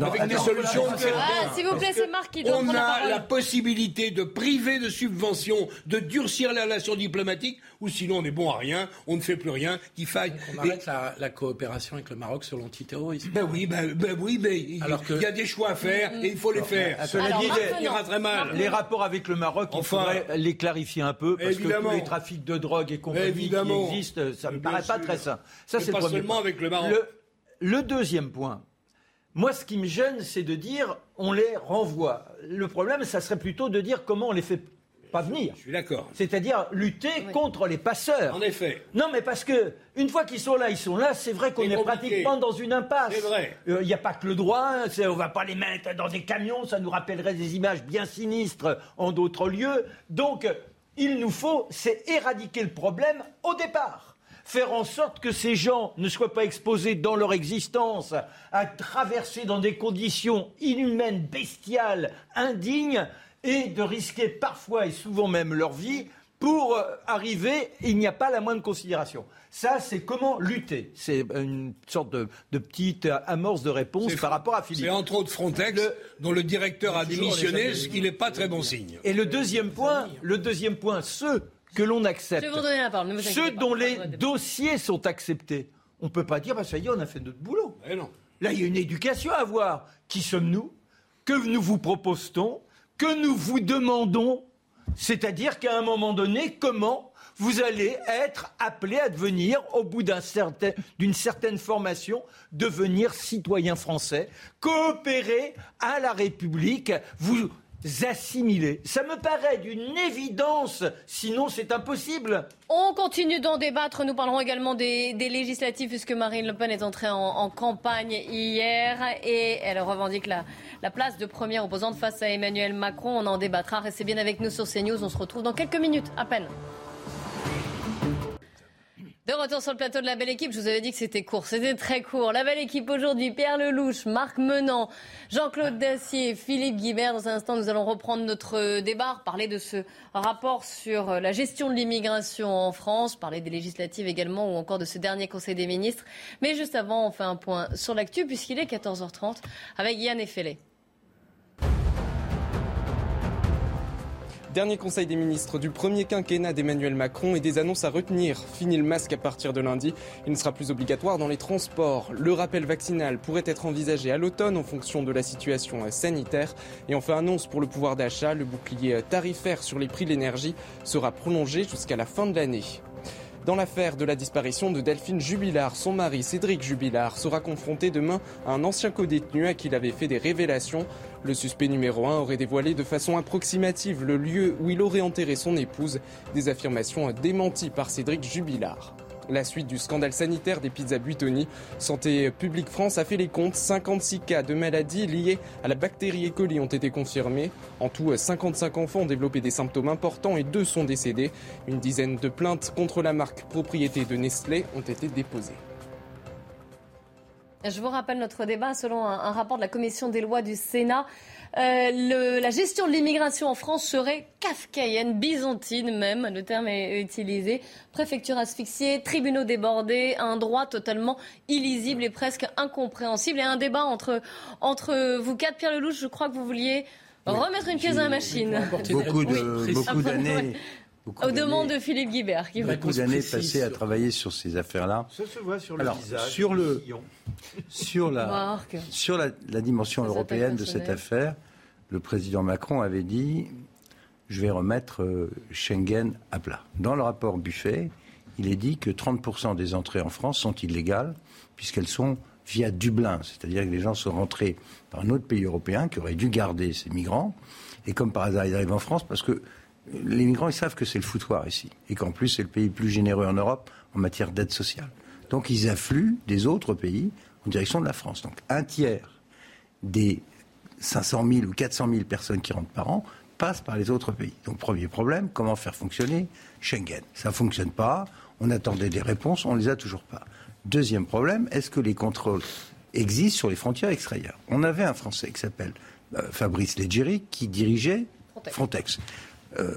Avec des solutions, on fait ah, S'il vous plaît, c'est Marc qui On a la, possibilité de priver de subventions, de durcir les relations diplomatiques, ou sinon on est bon à rien, on ne fait plus rien, qu'il faille. On arrête la, coopération avec le Maroc sur l'antiterrorisme. Ben oui, ben, ben oui, mais il y a des choix à faire et il faut les faire. Cela dit, ira très mal. Les rapports avec le Maroc, il faudrait les clarifier un peu parce que tous les trafics de drogue et compagnie qui existent, ça ne me paraît pas très sain. Ça, c'est pas seulement avec le Maroc. Le, deuxième point. Moi, ce qui me gêne, c'est de dire on les renvoie. Le problème, ça serait plutôt de dire comment on les fait pas venir. Je suis d'accord. C'est-à-dire lutter contre les passeurs. En effet. Non, mais parce que une fois qu'ils sont là, ils sont là. C'est vrai qu'on est, pratiquement dans une impasse. C'est vrai. Il n'y a pas que le droit. Hein, on va pas les mettre dans des camions. Ça nous rappellerait des images bien sinistres en d'autres lieux. Donc, il nous faut, c'est éradiquer le problème au départ faire en sorte que ces gens ne soient pas exposés dans leur existence à traverser dans des conditions inhumaines, bestiales, indignes, et de risquer parfois et souvent même leur vie pour euh, arriver, il n'y a pas la moindre considération. Ça, c'est comment lutter. C'est une sorte de, petite amorce de réponse par rapport à Philippe. C'est entre autres Frontex, dont le directeur a démissionné, ce qui n'est pas très bon signe. Et le deuxième point, le deuxième point, ceux que l'on accepte, ceux dont les dossiers sont acceptés, on ne peut pas dire, bah, ça y est, on a fait notre boulot. non. Là, il y a une éducation à avoir. Qui sommes-nous? Que nous vous proposons que nous vous demandons, c'est-à-dire qu'à un moment donné, comment vous allez être appelé à devenir, au bout d'une certain, certaine formation, devenir citoyen français, coopérer à la République, vous assimiler. Ça me paraît d'une évidence, sinon c'est impossible. On continue d'en débattre. Nous parlerons également des, législatives, puisque Marine Le Pen est entrée en, campagne hier et elle revendique la, la, place de première opposante face à Emmanuel Macron. On en débattra. Restez bien avec nous sur CNews. On se retrouve dans quelques minutes à peine. Retour sur le plateau de la belle équipe. Je vous avais dit que c'était court. C'était très court. La belle équipe aujourd'hui, Pierre Lelouch, Marc Menant, Jean-Claude Dacier, Philippe Guibert. Dans un instant, nous allons reprendre notre débat, parler de ce rapport sur la gestion de l'immigration en France, parler des législatives également ou encore de ce dernier Conseil des ministres. Mais juste avant, on fait un point sur l'actu puisqu'il est 14h30 avec Yann Effelé. Dernier conseil des ministres du premier quinquennat d'Emmanuel Macron et des annonces à retenir. Fini le masque à partir de lundi. Il ne sera plus obligatoire dans les transports. Le rappel vaccinal pourrait être envisagé à l'automne en fonction de la situation sanitaire. Et enfin, annonce pour le pouvoir d'achat. Le bouclier tarifaire sur les prix de l'énergie sera prolongé jusqu'à la fin de l'année. Dans l'affaire de la disparition de Delphine Jubilard, son mari Cédric Jubilard sera confronté demain à un ancien co-détenu à qui il avait fait des révélations. Le suspect numéro 1 aurait dévoilé de façon approximative le lieu où il aurait enterré son épouse, des affirmations démenties par Cédric Jubilard. La suite du scandale sanitaire des pizzas Buitoni, Santé publique France a fait les comptes. 56 cas de maladies liées à la bactérie E. coli ont été confirmés. En tout, 55 enfants ont développé des symptômes importants et deux sont décédés. Une dizaine de plaintes contre la marque propriété de Nestlé ont été déposées. Je vous rappelle notre débat selon un, rapport de la commission des lois du Sénat. Euh, la gestion de l'immigration en France serait kafkaïenne, byzantine même, le terme est utilisé. Préfecture asphyxiée, tribunaux débordés, un droit totalement illisible et presque incompréhensible. Et un débat entre, entre vous quatre, Pierre Lelouch, je crois que vous vouliez remettre une pièce dans la machine. Beaucoup d'années aux demandes de Philippe Guibert. Qui beaucoup d'années passées à travailler sur ces affaires-là. Ça se voit sur le Alors, visage. Sur, le, sur, la, sur la, dimension européenne de cette affaire, le président Macron avait dit je vais remettre euh, Schengen à plat. Dans le rapport Buffet, il est dit que 30% des entrées en France sont illégales puisqu'elles sont via Dublin, c'est-à-dire que les gens sont rentrés par un autre pays européen qui aurait dû garder ces migrants, et comme par hasard ils arrivent en France parce que les migrants, ils savent que c'est le foutoir ici. Et qu'en plus, c'est le pays le plus généreux en Europe en matière d'aide sociale. Donc, ils affluent des autres pays en direction de la France. Donc, un tiers des 500 000 ou 400 000 personnes qui rentrent par an passent par les autres pays. Donc, premier problème, comment faire fonctionner Schengen? Ça ne fonctionne pas. On attendait des réponses, on ne les a toujours pas. Deuxième problème, est-ce que les contrôles existent sur les frontières extérieures? On avait un Français qui s'appelle euh, Fabrice Leggeri qui dirigeait Frontex. Euh,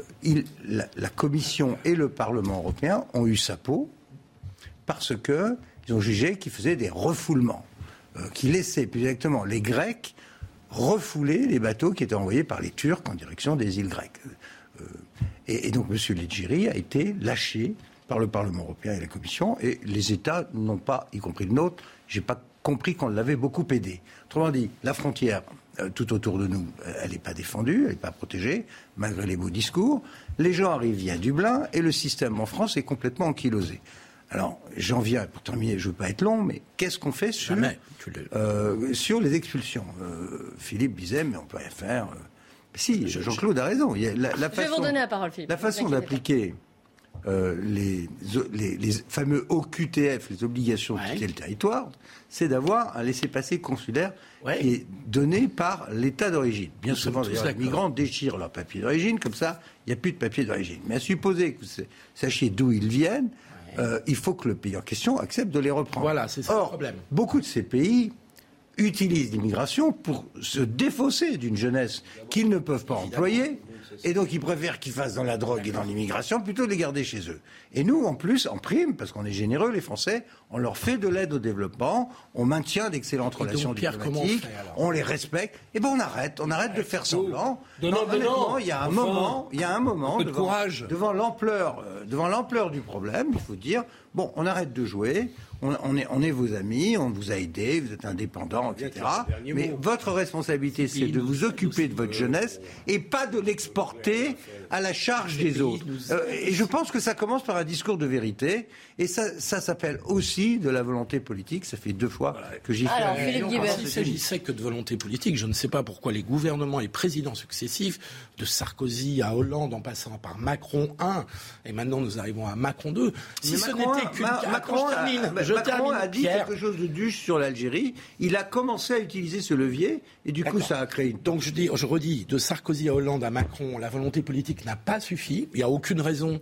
la, Commission et le Parlement européen ont eu sa peau parce qu'ils ont jugé qu'il faisait des refoulements, euh, qu'il laissait plus exactement les Grecs refouler les bateaux qui étaient envoyés par les Turcs en direction des îles grecques. Euh, et, donc M. Leggeri a été lâché par le Parlement européen et la Commission, et les États n'ont pas, y compris le nôtre, j'ai pas compris qu'on l'avait beaucoup aidé. Autrement dit, la frontière euh, tout autour de nous, euh, elle n'est pas défendue, elle n'est pas protégée, malgré les beaux discours. Les gens arrivent via Dublin et le système en France est complètement ankylosé. Alors, j'en viens, pour terminer, je ne veux pas être long, mais qu'est-ce qu'on fait sur, euh, sur les expulsions? Philippe disait, mais on peut rien faire. si, Jean-Claude a raison. Il la, je vais vous donner la parole, Philippe. La façon d'appliquer les, les, fameux OQTF, les obligations de quitter le territoire, c'est d'avoir un laissez-passer consulaire qui est donné par l'État d'origine. Bien souvent, d'ailleurs, les migrants déchirent leur papier d'origine, comme ça, il n'y a plus de papier d'origine. Mais à supposer que vous sachiez d'où ils viennent, euh, il faut que le pays en question accepte de les reprendre. Voilà, c'est ça le problème. Beaucoup de ces pays utilisent l'immigration pour se défausser d'une jeunesse qu'ils ne peuvent pas employer et donc, ils préfèrent qu'ils fassent dans la drogue et dans l'immigration plutôt de les garder chez eux. Et nous, en plus, en prime, parce qu'on est généreux, les Français, on leur fait de l'aide au développement, on maintient d'excellentes relations diplomatiques, on les respecte. Et ben, on arrête, on arrête de faire semblant. non, il y a un moment, il y a un moment, devant, courage. devant l'ampleur, euh, devant l'ampleur du problème, il faut dire, bon, on arrête de jouer, on, est, on est vos amis, on vous a aidé, vous êtes indépendants, etc. Mais votre responsabilité, c'est de vous occuper de votre jeunesse et pas de l'exporter à la charge des autres. Euh, et je pense que ça commence par un discours de vérité. Et ça, ça s'appelle aussi de la volonté politique. Ça fait deux fois que j'y fais. S'il s'agissait que de volonté politique, je ne sais pas pourquoi les gouvernements et présidents successifs, de Sarkozy à Hollande en passant par Macron 1, et maintenant nous arrivons à Macron 2, si ce n'était Macron, a, dit quelque chose de duche sur l'Algérie. Il a commencé à utiliser ce levier et du coup ça a créé une... Donc je, dis, je redis, de Sarkozy à Hollande à Macron, la volonté politique n'a pas suffi. Il n'y a aucune raison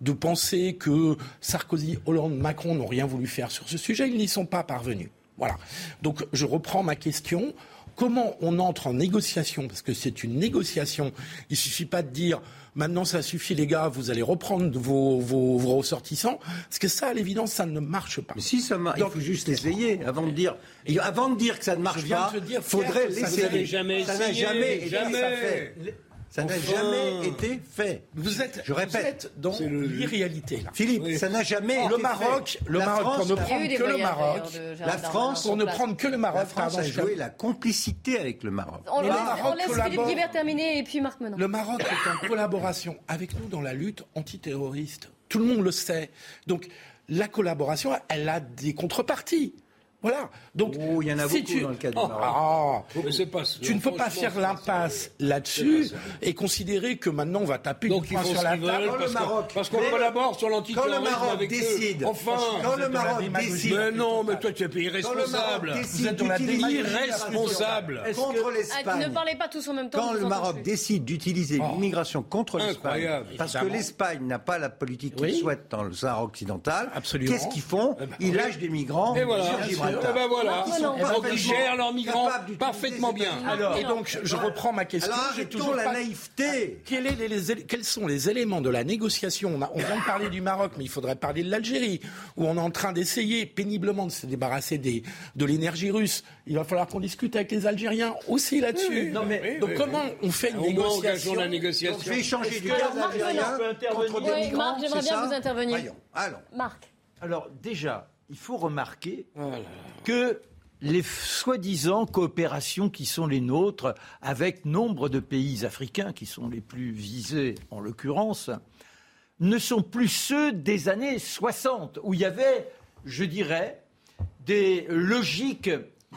de penser que Sarkozy, Hollande, Macron n'ont rien voulu faire sur ce sujet. Ils n'y sont pas parvenus. Voilà. Donc je reprends ma question. Comment on entre en négociation? Parce que c'est une négociation. Il ne suffit pas de dire maintenant ça suffit les gars, vous allez reprendre vos, vos, ressortissants. Parce que ça, à l'évidence, ça ne marche pas. Mais si ça marche, il faut juste essayer avant de dire. Avant de dire que ça ne marche pas, il faudrait l'essayer. Ça n'a jamais, jamais, ça n'a jamais été fait. Vous êtes, je répète, dans l'irréalité. Philippe, ça n'a jamais le Maroc, Le Maroc, pour ne prendre que le Maroc, la France, pour ne prendre que le Maroc, la France a joué la complicité avec le Maroc. On, laisse, Philippe Guibert terminer et puis Marc Menon. Le Maroc est en collaboration avec nous dans la lutte antiterroriste. Tout le monde le sait. Donc la collaboration, elle a des contreparties. Voilà. Donc, oh, il y en a beaucoup tu... dans le cas du Maroc. Ah, pas, tu ne peux pas faire l'impasse là-dessus et considérer que maintenant on va taper Donc, du poing sur la table. Parce, Maroc, parce qu'on collabore sur l'antiterrorisme Quand le Maroc décide, enfin, quand le Maroc décide, mais non, mais toi tu es irresponsable. Vous êtes irresponsable. Contre l'Espagne. Ne parlez pas tous en même temps. Quand le Maroc décide d'utiliser oh. l'immigration contre l'Espagne, parce que l'Espagne n'a pas la politique qu'il souhaite dans le Sahara occidental, qu'est-ce qu'ils font? Eh ben, Ils lâchent des migrants sur eh ben voilà, ils gèrent leurs migrants parfaitement bien. Alors, et donc, je reprends ma question. J'ai toujours la naïveté. quels sont les éléments de la négociation? On, vient de parler du Maroc, mais il faudrait parler de l'Algérie, où on est en train d'essayer péniblement de se débarrasser des, de l'énergie russe. Il va falloir qu'on discute avec les Algériens aussi là-dessus. donc, comment on fait une négociation la négociation? On fait échanger du gaz algérien contre des migrants. Marc, j'aimerais bien vous intervenir. Allons. Marc. Alors, déjà, il faut remarquer que les soi-disant coopérations qui sont les nôtres avec nombre de pays africains qui sont les plus visés en l'occurrence ne sont plus ceux des années 60 où il y avait, je dirais, des logiques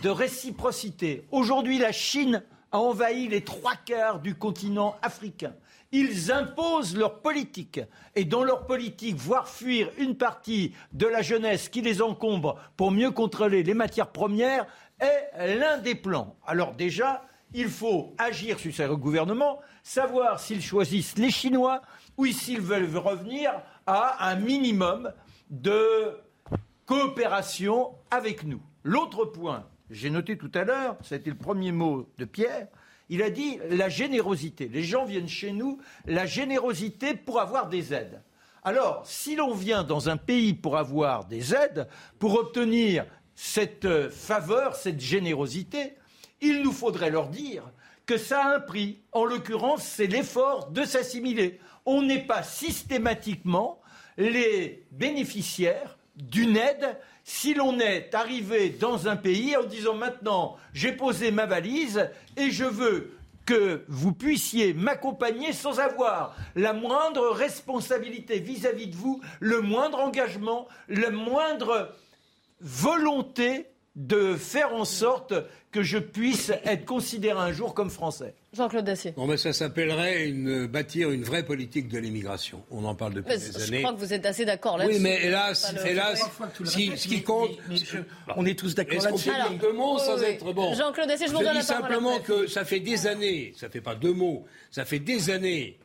de réciprocité. Aujourd'hui, la Chine a envahi les trois quarts du continent africain ils imposent leur politique. Et dans leur politique, voir fuir une partie de la jeunesse qui les encombre pour mieux contrôler les matières premières est l'un des plans. Alors déjà, il faut agir sur ces gouvernements, savoir s'ils choisissent les Chinois ou s'ils veulent revenir à un minimum de coopération avec nous. L'autre point, j'ai noté tout à l'heure, c'était le premier mot de Pierre, il a dit la générosité. Les gens viennent chez nous, la générosité pour avoir des aides. Alors, si l'on vient dans un pays pour avoir des aides, pour obtenir cette euh, faveur, cette générosité, il nous faudrait leur dire que ça a un prix. En l'occurrence, c'est l'effort de s'assimiler. On n'est pas systématiquement les bénéficiaires d'une aide si l'on est arrivé dans un pays en disant maintenant j'ai posé ma valise et je veux que vous puissiez m'accompagner sans avoir la moindre responsabilité vis-à-vis de vous, le moindre engagement, la moindre volonté de faire en sorte que je puisse être considéré un jour comme français. Jean-Claude Dacier. mais ça s'appellerait une, bâtir une vraie politique de l'immigration. On en parle depuis des années. Je crois que vous êtes assez d'accord là-dessus. Oui, mais hélas, hélas, ce qui compte, on est tous d'accord là-dessus. Deux mots sans être bon. Jean-Claude Dacier, je vous donne la parole. Je dis simplement que ça fait des années, ça fait pas deux mots, ça fait des années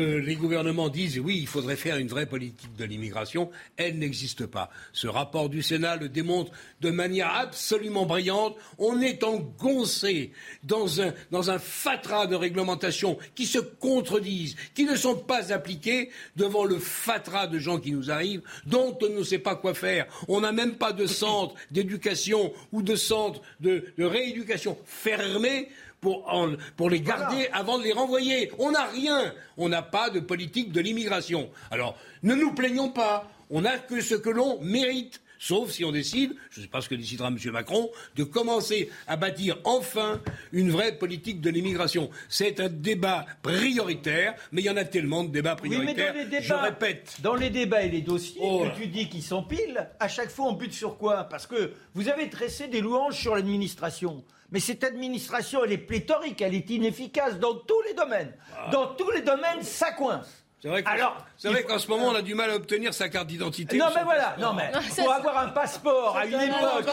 les gouvernements disent oui, il faudrait faire une vraie politique de l'immigration, elle n'existe pas. Ce rapport du Sénat le démontre de manière absolument brillante. On est engoncé dans un, dans fatras de réglementations qui se contredisent, qui ne sont pas appliquées devant le fatras de gens qui nous arrivent, dont on ne sait pas quoi faire. On n'a même pas de centre d'éducation ou de centre de rééducation fermé pour, pour les garder avant de les renvoyer. On n'a rien. On n'a pas de politique de l'immigration. Alors, ne nous plaignons pas. On n'a que ce que l'on mérite. Sauf si on décide, je ne sais pas ce que décidera M. Macron, de commencer à bâtir enfin une vraie politique de l'immigration. C'est un débat prioritaire, mais il y en a tellement de débats prioritaires. je répète. Dans les débats et les dossiers oh. que tu dis qui s'empilent, à chaque fois on bute sur quoi? Parce que vous avez tressé des louanges sur l'administration. Mais cette administration, elle est pléthorique, elle est inefficace dans tous les domaines. Ah. Dans tous les domaines, ça coince. C'est vrai qu'en ce moment, on a du mal à obtenir sa carte d'identité. Non, mais voilà, non, mais pour avoir un passeport à une époque.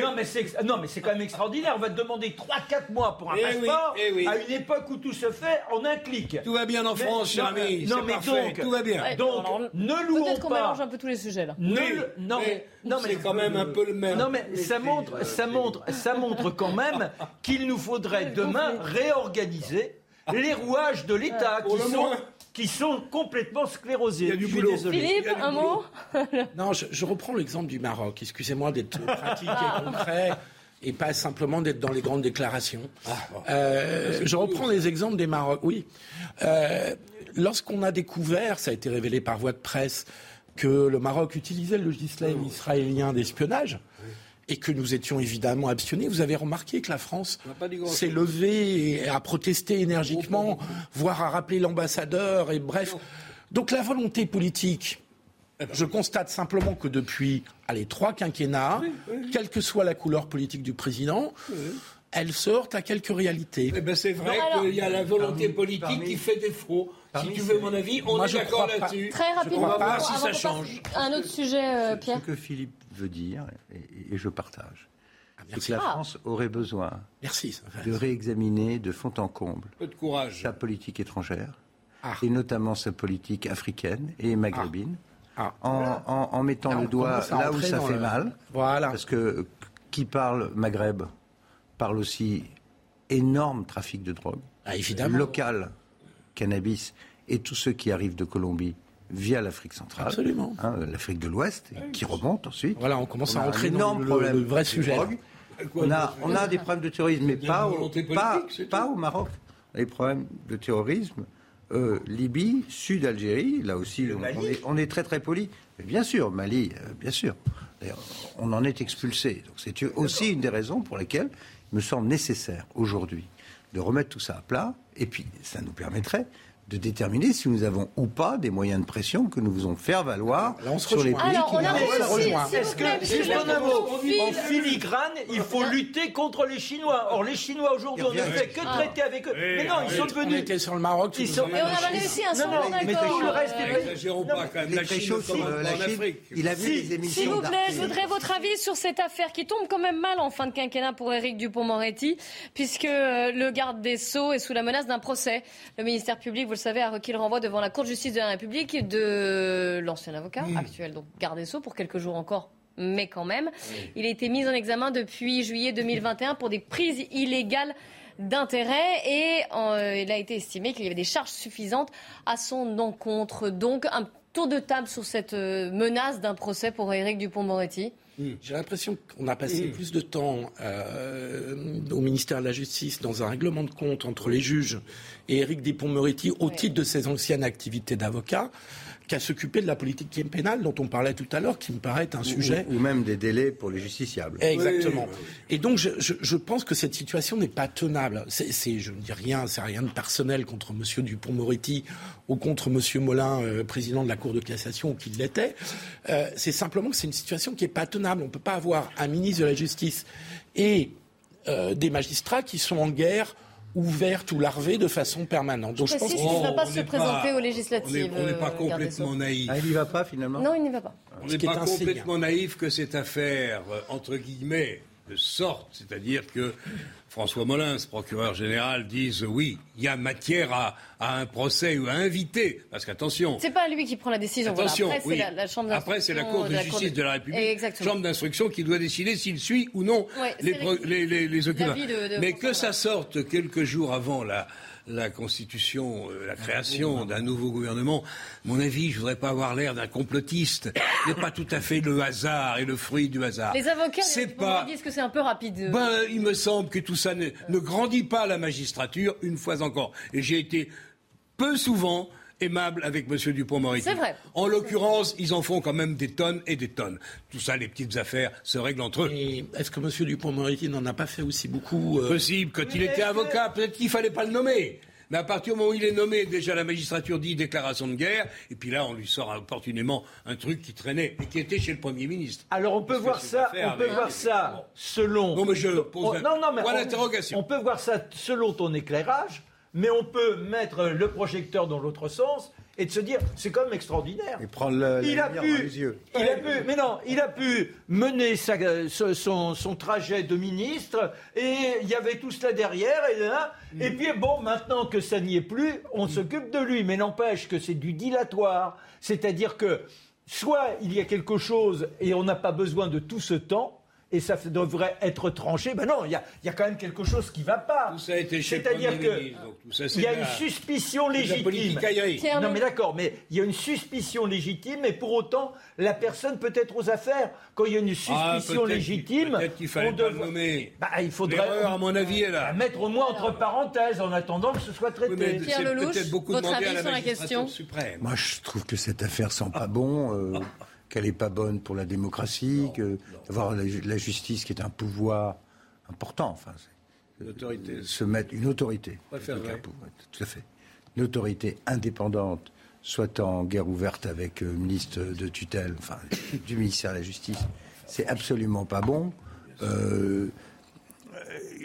Non, mais c'est non, mais c'est quand même extraordinaire. On va te demander 3-4 mois pour un eh passeport eh à une époque où tout se fait en un clic. Tout va bien en France, cher ami. Non, mais donc, tout va bien. Donc, ne louons pas. Peut-être qu'on mélange un peu tous les sujets là. non, mais, non, mais c'est quand même un peu le même. Non, mais ça montre, ça montre, ça montre quand même qu'il nous faudrait (laughs) demain réorganiser les rouages de l'État qui sont qui sont complètement sclérosés. Il y a du boulot. Philippe, un mot? Non, je, reprends l'exemple du Maroc. Excusez-moi d'être pratique et ah. concret et pas simplement d'être dans les grandes déclarations. Ah, euh, je reprends les exemples des Maroc. Oui. Euh, lorsqu'on a découvert, ça a été révélé par voie de presse, que le Maroc utilisait le logiciel israélien d'espionnage, et que nous étions évidemment abstionnés. Vous avez remarqué que la France s'est levée et a protesté énergiquement, voire a rappelé l'ambassadeur, et bref. Donc la volonté politique, eh ben. je constate simplement que depuis allez, trois quinquennats, quelle que soit la couleur politique du président, elle sortent à quelques réalités. Eh ben c'est vrai qu'il y a la volonté politique qui fait défaut. si tu veux mon avis, on est d'accord là-dessus. Très rapidement, on va voir si ça change. Un autre sujet, Pierre. Ce que Philippe veut dire, et, je partage, ah, c'est que la France aurait besoin de réexaminer de fond en comble sa politique étrangère, ah. et notamment sa politique africaine et maghrébine, ah. en, mettant le doigt là où ça fait mal. Voilà. Parce que qui parle Maghreb parle aussi énorme trafic de drogue, local, cannabis, et tous ceux qui arrivent de Colombie via l'Afrique centrale, Absolument. Hein, l'Afrique de l'Ouest, qui remonte ensuite. Voilà, on commence à rentrer dans le, le, vrai sujet. On a, on a des problèmes de terrorisme, mais pas au, pas, au Maroc. Les problèmes de terrorisme, euh, Libye, Sud Algérie, là aussi, on, est, très très poli. Mais bien sûr, Mali, euh, bien sûr. On en est expulsé. Donc c'est aussi une des raisons pour lesquelles il me semble nécessaire aujourd'hui de remettre tout ça à plat. Et puis, ça nous permettrait de déterminer si nous avons ou pas des moyens de pression que nous faisons faire valoir sur les pays Alors, qui on a Est-ce que, juste un mot, en filigrane, il faut lutter contre les Chinois. Or, les Chinois, aujourd'hui, on ne fait que traiter avec eux. Mais non, ils sont venus. On était sur le Maroc. Ils sont... Et on a réussi un sommet mais tout le reste quand même. La Chine, en Afrique. Il a vu les émissions. S'il vous plaît, je voudrais votre avis sur cette affaire qui tombe quand même mal en fin de quinquennat pour Éric Dupont-Moretti, puisque euh, le garde des Sceaux est sous la menace d'un procès. Le ministère public, vous le savez, a requis le renvoi devant la Cour de justice de la République de l'ancien avocat actuel, donc garde des Sceaux, pour quelques jours encore mais quand même. Il a été mis en examen depuis juillet 2021 pour des prises illégales d'intérêt et euh, il a été estimé qu'il y avait des charges suffisantes à son encontre. Donc un tour de table sur cette euh, menace d'un procès pour Éric Dupont-Moretti. Hmm. J'ai l'impression qu'on a passé hmm. plus de temps euh, au ministère de la Justice dans un règlement de compte entre les juges et Éric Dupont-Moretti au titre de ses anciennes activités d'avocat qu'à s'occuper de la politique pénale dont on parlait tout à l'heure, qui me paraît un sujet. Ou, même des délais pour les justiciables. Exactement. Et donc, je, je, pense que cette situation n'est pas tenable. C'est, je ne dis rien, c'est rien de personnel contre M. Dupont-Moretti ou contre M. Molin, euh, président de la Cour de cassation, ou qu'il l'était. Euh, c'est simplement que c'est une situation qui n'est pas tenable. On ne peut pas avoir un ministre de la Justice et euh, des magistrats qui sont en guerre ouverte ou larvée de façon permanente. Donc je, pense qu'il ne va pas se présenter aux législatives. On n'est pas euh, complètement naïf. Ah, il n'y va pas finalement? Non, il n'y va pas. On n'est pas complètement naïf que cette affaire, euh, entre guillemets, sorte, c'est-à-dire que François Molins, procureur général, dise oui, il y a matière à, un procès ou à inviter. Parce qu'attention. C'est pas lui qui prend la décision. Attention, Après, c'est la, chambre Après, c'est la Cour de, justice de la République, chambre d'instruction qui doit décider s'il suit ou non les, les, les, occupants. Mais que ça sorte quelques jours avant la, la constitution, euh, la création d'un nouveau gouvernement, mon avis, je voudrais pas avoir l'air d'un complotiste. n'est pas tout à fait le hasard et le fruit du hasard. Les avocats pas... disent que c'est un peu rapide. Ben, il me semble que tout ça ne, ne grandit pas la magistrature, une fois encore. Et j'ai été peu souvent aimable avec M. Dupont-Moretti. C'est vrai. En l'occurrence, ils en font quand même des tonnes et des tonnes. Tout ça, les petites affaires se règlent entre eux. est-ce que M. Dupont-Moretti n'en a pas fait aussi beaucoup euh, Possible. Quand il était avocat, peut-être qu'il fallait pas le nommer. Mais à partir du moment où il est nommé, déjà la magistrature dit déclaration de guerre, et puis là on lui sort opportunément un truc qui traînait et qui était chez le Premier ministre. Alors on peut voir ça, on peut voir ça selon. Non mais je pose. non, non, mais on, on peut voir ça selon ton éclairage mais on peut mettre le projecteur dans l'autre sens et de se dire c'est quand même extraordinaire. Le, il a pu, les yeux. Il a pu, mais non, il a pu mener sa, son, son, trajet de ministre et il y avait tout cela derrière et là, et puis bon, maintenant que ça n'y est plus, on s'occupe de lui, mais n'empêche que c'est du dilatoire, c'est-à-dire que soit il y a quelque chose et on n'a pas besoin de tout ce temps et ça devrait être tranché. Ben non, il y a, y a, quand même quelque chose qui ne va pas. Tout ça a été C'est-à-dire qu'il y a une suspicion légitime. Non, mais d'accord, mais il y a une suspicion légitime, et pour autant, la personne peut être aux affaires. Quand il y a une ah, suspicion légitime, qu'il fallait on nommer. Bah, il faudrait, à mon avis, est là. mettre au moins entre parenthèses en attendant que ce soit traité. Oui, Pierre Lelouch, votre avis sur la question? suprême. Moi, je trouve que cette affaire sent pas bon. Euh, (laughs) qu'elle n'est pas bonne pour la démocratie, que d'avoir la, justice qui est un pouvoir important. Enfin, une autorité. Se mettre une autorité. tout à fait. Une autorité indépendante, soit en guerre ouverte avec le ministre de tutelle, enfin, (coughs) du ministère de la Justice. C'est absolument pas bon. Euh,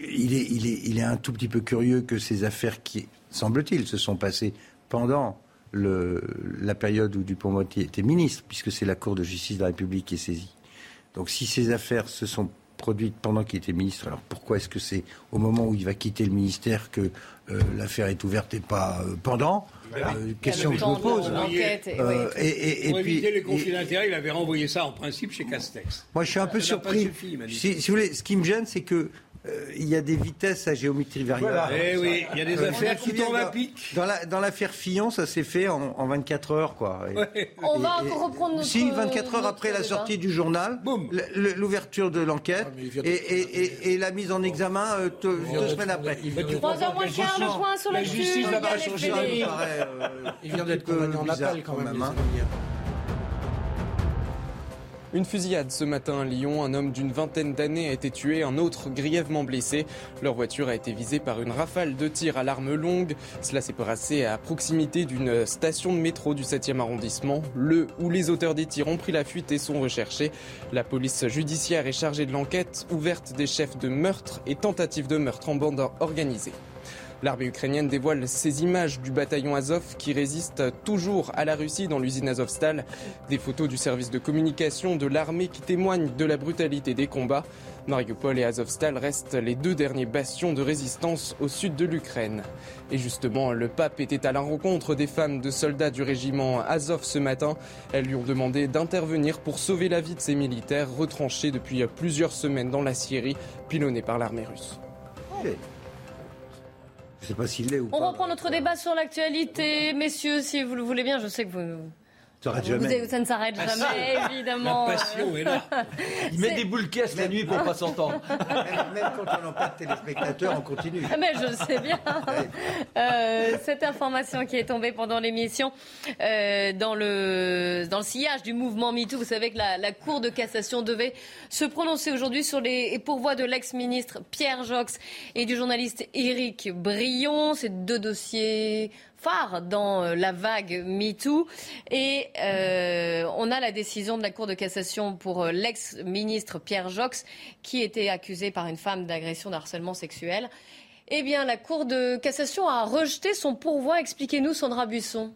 il, est, il, est, il est un tout petit peu curieux que ces affaires qui, semble-t-il, se sont passées pendant le, la période où Dupont-Moretti était ministre, puisque c'est la Cour de justice de la République qui est saisie. Donc si ces affaires se sont produites pendant qu'il était ministre, alors pourquoi est-ce que c'est au moment où il va quitter le ministère que euh, l'affaire est ouverte et pas euh, pendant? Euh, Question que je me pose. et, Pour éviter les conflits d'intérêts, il avait renvoyé ça en principe chez Castex. Moi, je suis un peu surpris. si, vous voulez, ce qui me gêne, c'est que euh, il y a des vitesses à géométrie variable. Eh oui, il y a des euh, affaires qui tombent à pic. Dans l'affaire Fillon, ça s'est fait en, 24 heures, quoi. On va encore reprendre notre. Si, 24 heures après la sortie du journal, l'ouverture de l'enquête ah, et, la mise en examen euh, deux semaines après. Il le point sur la justice n'a pas changé. Il vient d'être condamné en appel quand même. Une fusillade ce matin à Lyon. Un homme d'une vingtaine d'années a été tué, un autre grièvement blessé. Leur voiture a été visée par une rafale de tirs à l'arme longue. Cela s'est passé à proximité d'une station de métro du 7e arrondissement. Le ou les auteurs des tirs ont pris la fuite et sont recherchés. La police judiciaire est chargée de l'enquête, ouverte des chefs de meurtre et tentatives de meurtre en bande organisée. L'armée ukrainienne dévoile ces images du bataillon Azov qui résiste toujours à la Russie dans l'usine Azovstal. Des photos du service de communication de l'armée qui témoignent de la brutalité des combats. Mariupol et Azovstal restent les deux derniers bastions de résistance au sud de l'Ukraine. Et justement, le pape était à la rencontre des femmes de soldats du régiment Azov ce matin. Elles lui ont demandé d'intervenir pour sauver la vie de ces militaires retranchés depuis plusieurs semaines dans la Syrie, pilonnés par l'armée russe. Je sais pas s'il l'est ou On reprend notre débat sur l'actualité. Messieurs, si vous le voulez bien, je sais que vous ça, jamais. ça ne s'arrête ah, jamais, évidemment. La passion est là. (laughs) Il met des boules caisses la nuit pour pas s'entendre. (laughs) Même quand on n'a pas de téléspectateurs, on continue. Ah, mais je sais bien. Euh, cette information qui est tombée pendant l'émission euh, dans, le, dans le sillage du mouvement MeToo, vous savez que la, la Cour de cassation devait se prononcer aujourd'hui sur les pourvois de l'ex-ministre Pierre Jox et du journaliste Éric Brion. Ces deux dossiers phare dans euh, la vague MeToo. Et euh, on a la décision de la Cour de cassation pour euh, l'ex-ministre Pierre Jox, qui était accusé par une femme d'agression d'harcèlement sexuel. Eh bien, la Cour de cassation a rejeté son pourvoi. Expliquez-nous, Sandra Buisson.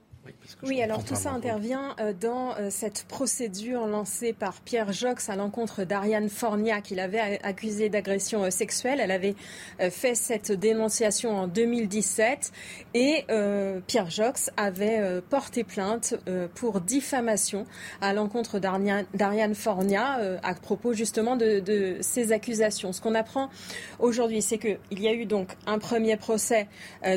Oui, alors tout ça intervient euh, dans euh, cette procédure lancée par Pierre Jox à l'encontre d'Ariane Fornia, qu'il avait accusé d'agression euh, sexuelle. Elle avait fait cette dénonciation en 2017 et Pierre Jox avait porté plainte pour diffamation à l'encontre d'Ariane Fornia à propos justement de, de ces accusations. Ce qu'on apprend aujourd'hui, c'est qu'il y a eu donc un premier procès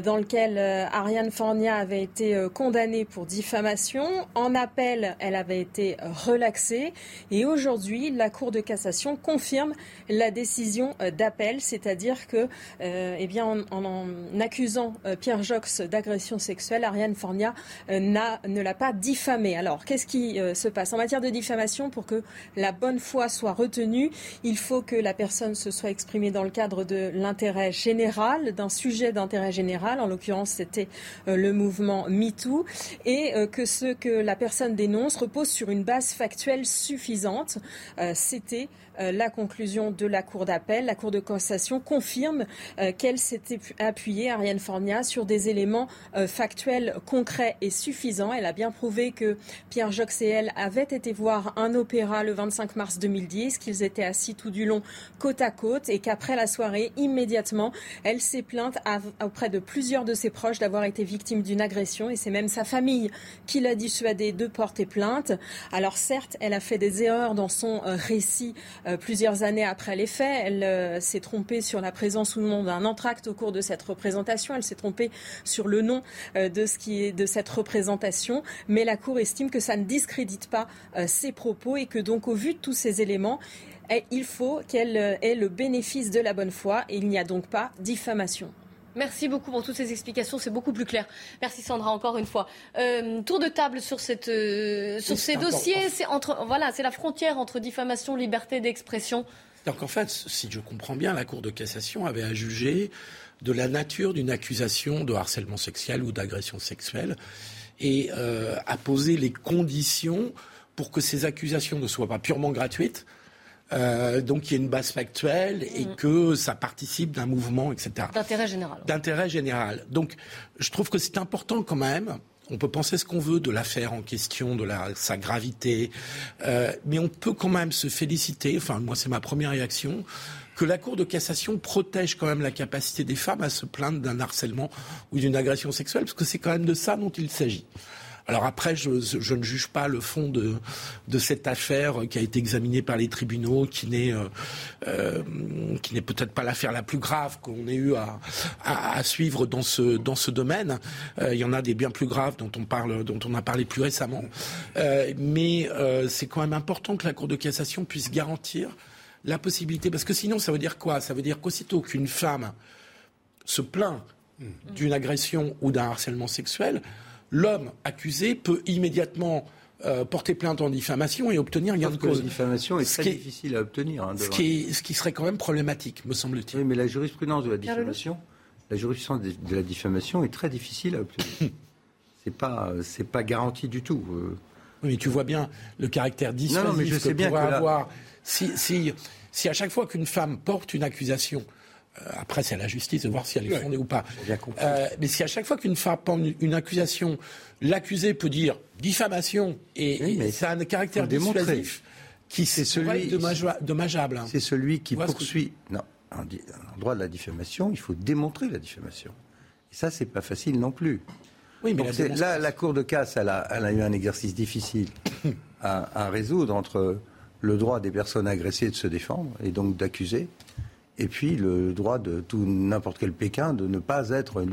dans lequel Ariane Fornia avait été condamnée pour diffamation. En appel, elle avait été relaxée. Et aujourd'hui, la Cour de cassation confirme la décision euh, d'appel, c'est-à-dire que, euh, eh bien, en, accusant euh, Pierre Jox d'agression sexuelle, Ariane Fornia ne l'a pas diffamé. Alors, qu'est-ce qui se passe? En matière de diffamation, pour que la bonne foi soit retenue, il faut que la personne se soit exprimée dans le cadre de l'intérêt général, d'un sujet d'intérêt général. En l'occurrence, c'était le mouvement MeToo. Et que ce que la personne dénonce repose sur une base factuelle suffisante. C'était euh, la conclusion de la Cour d'appel. La Cour de cassation confirme euh, qu'elle s'était appuyée, Ariane Fornia, sur des éléments euh, factuels concrets et suffisants. Elle a bien prouvé que Pierre Jox et elle avaient été voir un opéra le 25 mars 2010, qu'ils étaient assis tout du long côte à côte et qu'après la soirée, immédiatement, elle s'est plainte auprès de plusieurs de ses proches d'avoir été victime d'une agression et c'est même sa qui l'a dissuadée de porter plainte. Alors certes, elle a fait des erreurs dans son récit euh, plusieurs années après les faits. Elle euh, s'est trompée sur la présence ou non d'un entracte au cours de cette représentation. Elle s'est trompée sur le nom euh, de ce qui est de cette représentation. Mais la Cour estime que ça ne discrédite pas ses propos et que donc, au vu de tous ces éléments, eh, il faut qu'elle ait le bénéfice de la bonne foi et il n'y a donc pas diffamation. Merci beaucoup pour toutes ces explications, c'est beaucoup plus clair. Merci Sandra encore une fois. Euh, tour de table sur, cette, euh, sur ces dossiers, c'est entre voilà, c'est la frontière entre diffamation, liberté d'expression. Donc en fait, si je comprends bien, la Cour de cassation avait à juger de la nature d'une accusation de harcèlement sexuel ou d'agression sexuelle et euh, à poser les conditions pour que ces accusations ne soient pas purement gratuites, euh, donc il y a une base factuelle et mm. que ça participe d'un mouvement, etc. D'intérêt général. D'intérêt général. Donc je trouve que c'est important quand même. On peut penser ce qu'on veut de l'affaire en question, de la, sa gravité, euh, mais on peut quand même se féliciter, enfin moi c'est ma première réaction, que la Cour de cassation protège quand même la capacité des femmes à se plaindre d'un harcèlement ou d'une agression sexuelle, parce que c'est quand même de ça dont il s'agit. Alors après, je, ne juge pas le fond de, cette affaire qui a été examinée par les tribunaux, qui n'est euh, euh, qui n'est peut-être pas l'affaire la plus grave qu'on ait eu à, suivre dans ce dans ce domaine. Euh, il y en a des bien plus graves dont on parle, dont on a parlé plus récemment. mais c'est quand même important que la Cour de cassation puisse garantir la possibilité, parce que sinon, ça veut dire quoi? Ça veut dire qu'aussitôt qu'une femme se plaint d'une agression ou d'un harcèlement sexuel, l'homme accusé peut immédiatement euh, porter plainte en diffamation et obtenir gain de cause. La diffamation est très difficile à obtenir. Hein, ce, qui ce, qui serait quand même problématique, me semble-t-il. Oui, mais la jurisprudence de la diffamation, la jurisprudence de la diffamation est très difficile à obtenir. (laughs) c'est pas, c'est pas garanti du tout. Euh. Oui, mais tu vois bien le caractère dissuasif non, non, mais je sais bien que avoir. Si, si, si à chaque fois qu'une femme porte une accusation, euh, après, c'est à la justice de voir si elle est fondée ou pas. Euh, mais si à chaque fois qu'une femme prend une, accusation, l'accusé peut dire diffamation et, ça a un caractère dissuasif qui c'est celui dommageable. C'est celui qui poursuit. Non, en, droit de la diffamation, il faut démontrer la diffamation. Et ça, c'est pas facile non plus. Oui, mais là, la Cour de casse, elle a, eu un exercice difficile à, à résoudre entre le droit des personnes agressées de se défendre et donc d'accuser et puis le droit de tout n'importe quel Pékin de ne pas être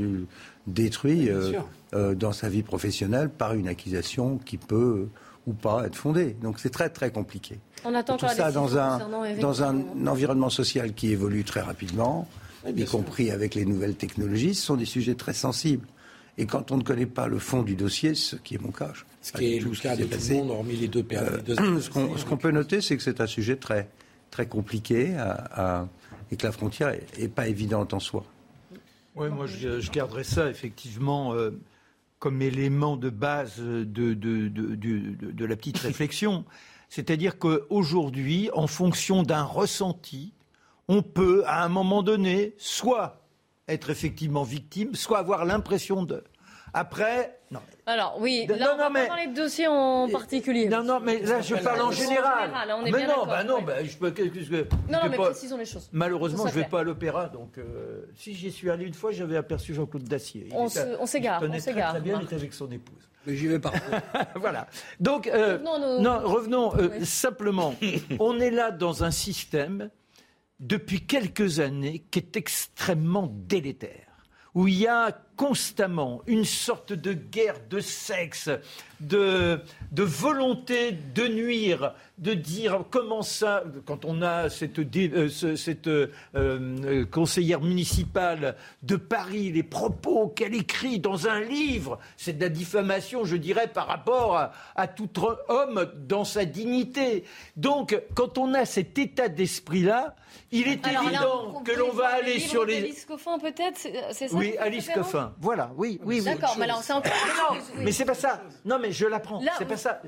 détruit euh, euh, dans sa vie professionnelle par une accusation qui peut ou pas être fondée. Donc c'est très très compliqué. On attend tout ça dans un, dans un environnement social qui évolue très rapidement, y compris avec les nouvelles technologies. Ce sont des sujets très sensibles. Et quand on ne connaît pas le fond du dossier, ce qui est mon cas, ce qui est le cas de tout le monde, hormis les deux périodes. Euh, (clears throat) ce qu'on peut noter, c'est que c'est un sujet très, très compliqué à et que la frontière n'est pas évidente en soi. Oui, moi je, garderais ça effectivement euh, comme élément de base de, de, de la petite réflexion. (laughs) C'est-à-dire qu'aujourd'hui, en fonction d'un ressenti, on peut, à un moment donné, soit être effectivement victime, soit avoir l'impression de. Après. Alors oui, là non, on non, va dans les dossiers en particulier. Non, non, mais là je parle en général. on est mais non, bah non, bah, je peux. non, non, mais précisons les choses. Malheureusement, je ne vais pas à l'opéra, donc euh, si j'y suis allé une fois, j'avais aperçu Jean-Claude Dacier. On s'égare, on s'égare. Très bien, il était avec son épouse. Mais j'y vais pas. (laughs) voilà. Donc, euh, non, revenons euh, simplement. (laughs) on est là dans un système depuis quelques années qui est extrêmement délétère où il y a constamment une sorte de guerre de sexe, de, de volonté de nuire, de dire comment ça, quand on a cette, euh, cette euh, euh, conseillère municipale de Paris, les propos qu'elle écrit dans un livre, c'est de la diffamation, je dirais, par rapport à, tout homme dans sa dignité. Donc, quand on a cet état d'esprit-là, il est évident que l'on va aller sur les. Alice Coffin, peut-être, Oui, Alice Coffin. Voilà, oui, oui, D'accord, mais alors c'est encore. Mais c'est pas ça. Non, mais je l'apprends. C'est pas ça.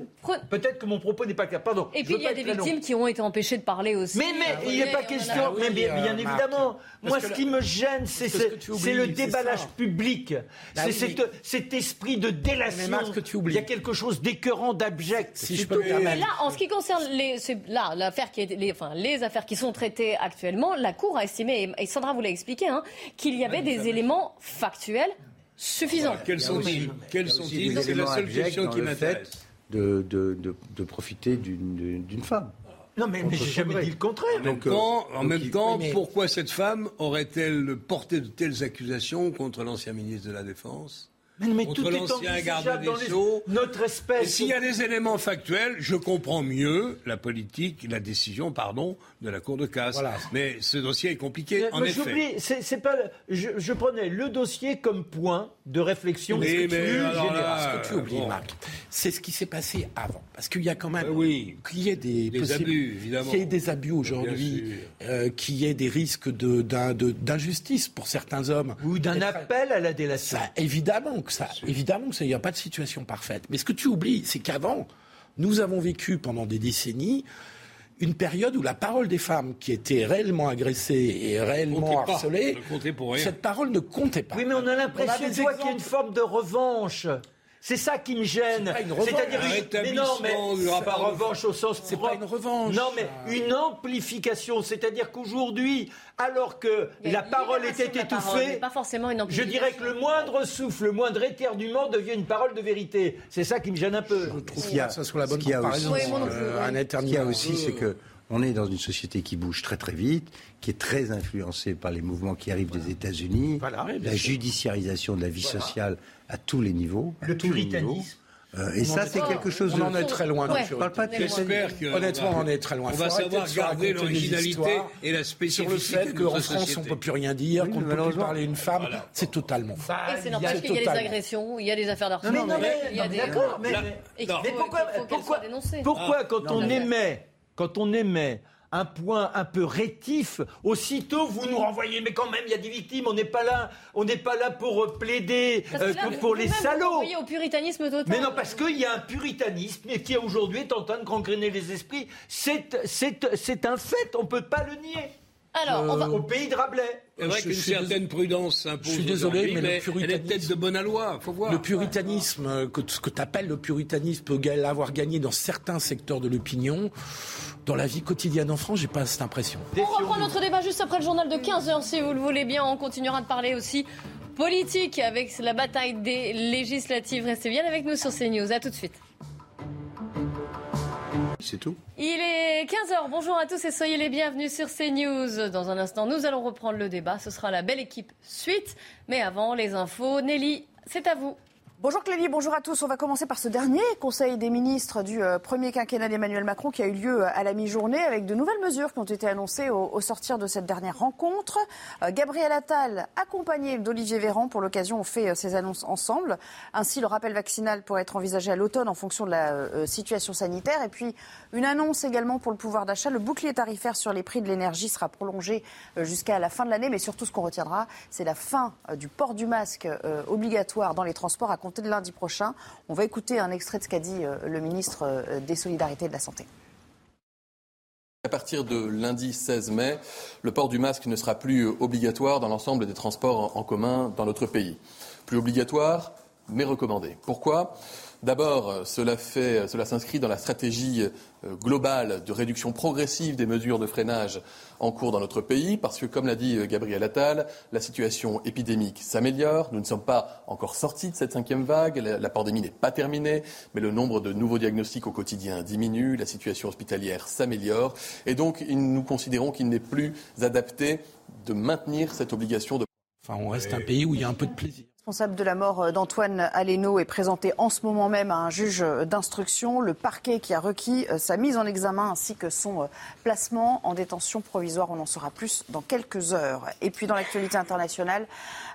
Peut-être que mon propos n'est pas clair. Pardon. Et puis il y a des victimes qui ont été empêchées de parler aussi. Mais, mais il n'y a pas question. Mais bien, bien évidemment. Moi, ce qui me gêne, c'est le déballage public. Bah c'est cet esprit de délation. Il y a quelque chose d'écœurant, d'abject. Si je peux mais là, en ce qui concerne les, là, l'affaire qui est, les, enfin, les affaires qui sont traitées actuellement, la Cour a estimé, et Sandra vous l'a expliqué, hein, qu'il y avait des éléments factuels suffisants. quels sont-ils Quels sont-ils C'est la seule question qui m'intéresse. De, de, de, de profiter d'une femme. Non, mais, mais j'ai jamais dit le contraire. En même temps, en même temps pourquoi cette femme aurait-elle porté de telles accusations contre l'ancien ministre de la Défense? Mais, mais tout l'ancien garde des Sceaux. Notre espèce. S'il y a des éléments factuels, je comprends mieux la politique, la décision, pardon, de la Cour de casse. Mais ce dossier est compliqué, en effet. C'est pas. Je, je, prenais le dossier comme point de réflexion. Mais, ce, que tu oublies, Marc, c'est ce qui s'est passé avant, parce qu'il y a quand même, oui. qu'il y ait des, des abus, évidemment, qu'il y ait des abus aujourd'hui, euh, qu'il y ait des risques d'injustice pour certains hommes, ou d'un appel à la délation. Ça, évidemment que ça, évidemment que ça, il n'y a pas de situation parfaite. Mais ce que tu oublies, c'est qu'avant, nous avons vécu pendant des décennies une période où la parole des femmes qui étaient réellement agressées et réellement harcelées, cette parole ne comptait pas. Oui, mais on a l'impression qu'il y a une forme de revanche. C'est ça qui me gêne. C'est-à-dire une... mais non, mais c'est pas revanche au sens C'est pas une revanche. Non, mais une amplification. C'est-à-dire qu'aujourd'hui, alors que la parole était étouffée, pas forcément une je dirais que le moindre souffle, le moindre éternuement devient une parole de vérité. C'est ça qui me gêne un peu. Je trouve qu'il y a, ça sur la bonne comparaison. Euh, un éternuement. Ce qu'il y a aussi, c'est que on est dans une société qui bouge très très vite, qui est très influencée par les mouvements qui arrivent des États-Unis, la judiciarisation de la vie sociale à tous les niveaux. Le puritanisme. Euh, et ça, c'est quelque chose. On en est très loin. Ouais. Je parle pas de que Honnêtement, on est très loin. On va savoir garder l'originalité et la spécificité sur le fait qu'en France, on ne peut plus rien dire, qu'on ne peut plus parler une femme. C'est totalement faux. Et c'est normal qu'il y a des agressions, il y a des affaires d'harcèlement. Non, mais, il y a des. D'accord, mais, pourquoi, pourquoi, pourquoi quand on émet, quand on émet un point un peu rétif, aussitôt vous nous renvoyez. Mais quand même, il y a des victimes. On n'est pas là, on n'est pas là pour euh, plaider euh, pour les salauds. Vous au puritanisme total. Mais non, parce qu'il y a un puritanisme qui aujourd'hui est en train de gangréner les esprits. C'est c'est un fait. On peut pas le nier. Alors, on va... au pays de Rabelais. C'est vrai qu'une certaine prudence s'impose. Je suis désolé, mais, le puritanisme, elle est peut-être de bonne loi, faut voir. Le puritanisme, euh, que, ce que tu appelles le puritanisme, peut avoir gagné dans certains secteurs de l'opinion. Dans la vie quotidienne en France, j'ai pas cette impression. On reprend notre débat juste après le journal de 15h, si vous le voulez bien. On continuera de parler aussi politique avec la bataille des législatives. Restez bien avec nous sur CNews. À tout de suite. C'est tout. Il est 15h. Bonjour à tous et soyez les bienvenus sur CNews. Dans un instant, nous allons reprendre le débat. Ce sera la belle équipe suite. Mais avant, les infos. Nelly, c'est à vous. Bonjour Clélie, bonjour à tous. On va commencer par ce dernier Conseil des ministres du euh, premier quinquennat d'Emmanuel Macron qui a eu lieu euh, à la mi-journée avec de nouvelles mesures qui ont été annoncées au, sortir de cette dernière rencontre. Euh, Gabriel Attal, accompagné d'Olivier Véran, pour l'occasion, ont fait ces annonces ensemble. Ainsi, le rappel vaccinal pourrait être envisagé à l'automne en fonction de la situation sanitaire. Et puis, une annonce également pour le pouvoir d'achat. Le bouclier tarifaire sur les prix de l'énergie sera prolongé jusqu'à la fin de l'année. Mais surtout, ce qu'on retiendra, c'est la fin du port du masque obligatoire dans les transports à compter de lundi prochain. On va écouter un extrait de ce qu'a dit euh, le ministre euh, des Solidarités et de la Santé. À partir de lundi 16 mai, le port du masque ne sera plus obligatoire dans l'ensemble des transports en commun dans notre pays. Plus obligatoire, mais recommandé. Pourquoi? D'abord, euh, cela, euh, cela s'inscrit dans la stratégie euh, globale de réduction progressive des mesures de freinage en cours dans notre pays, parce que, comme l'a dit Gabriel Attal, la situation épidémique s'améliore. Nous ne sommes pas encore sortis de cette cinquième vague. La, pandémie n'est pas terminée, mais le nombre de nouveaux diagnostics au quotidien diminue. La situation hospitalière s'améliore. Et donc, nous considérons qu'il n'est plus adapté de maintenir cette obligation de. Enfin, on reste un pays où il y a un peu de plaisir responsable de la mort euh, d'Antoine Aleno est présenté en ce moment même à un juge euh, d'instruction. Le parquet qui a requis euh, sa mise en examen ainsi que son placement en détention provisoire. On en saura plus dans quelques heures. Et puis dans l'actualité internationale,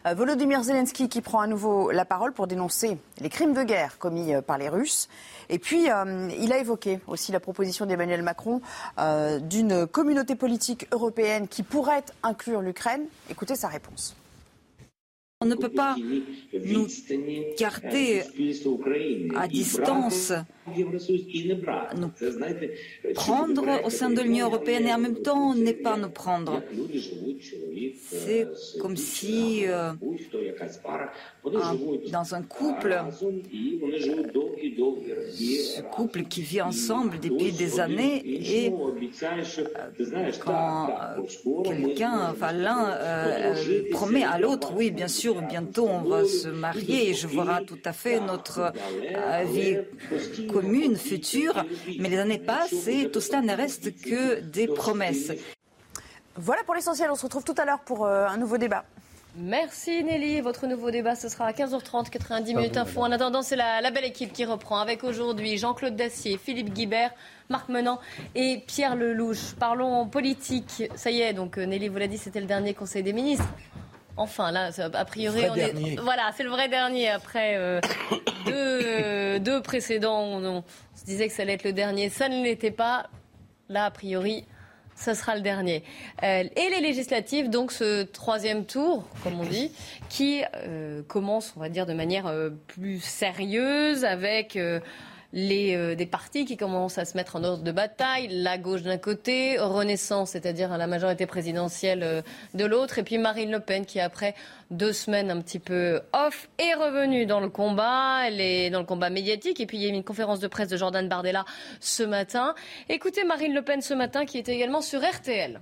Volodymyr Zelensky qui prend à nouveau la parole pour dénoncer les crimes de guerre commis par les Russes. Et puis, il a évoqué aussi la proposition d'Emmanuel Macron d'une communauté politique européenne qui pourrait inclure l'Ukraine. Écoutez sa réponse. On ne peut pas nous garder à distance, nous prendre au sein de l'Union européenne et en même temps ne pas nous prendre. C'est comme si euh, dans un couple, ce couple qui vit ensemble depuis des années et euh, quand euh, quelqu'un, enfin l'un promet à l'autre, oui bien sûr, bientôt on va se marier et je verrai tout à fait notre vie commune future, mais les années passent et tout cela ne reste que des promesses. Voilà pour l'essentiel. On se retrouve tout à l'heure pour euh, un nouveau débat. Merci Nelly. Votre nouveau débat, ce sera à 15h30, 90 minutes info. En attendant, c'est la, belle équipe qui reprend avec aujourd'hui Jean-Claude Dacier, Philippe Guibert, Marc Menant et Pierre Lelouch. Parlons politique. Ça y est, donc euh, Nelly vous l'a dit, c'était le dernier Conseil des ministres. Enfin, là, a priori, on est... voilà, c'est le vrai dernier après euh, (coughs) deux, précédents. on se disait que ça allait être le dernier, ça ne l'était pas. Là, a priori, ce sera le dernier. Euh, et les législatives, donc ce troisième tour, comme on dit, qui euh, commence, on va dire, de manière plus sérieuse avec les, euh, des partis qui commencent à se mettre en ordre de bataille, la gauche d'un côté, Renaissance, c'est-à-dire la majorité présidentielle euh, de l'autre, et puis Marine Le Pen qui, après deux semaines un petit peu off, est revenue dans le combat, elle est dans le combat médiatique, et puis il y a eu une conférence de presse de Jordan Bardella ce matin. Écoutez Marine Le Pen ce matin qui était également sur RTL.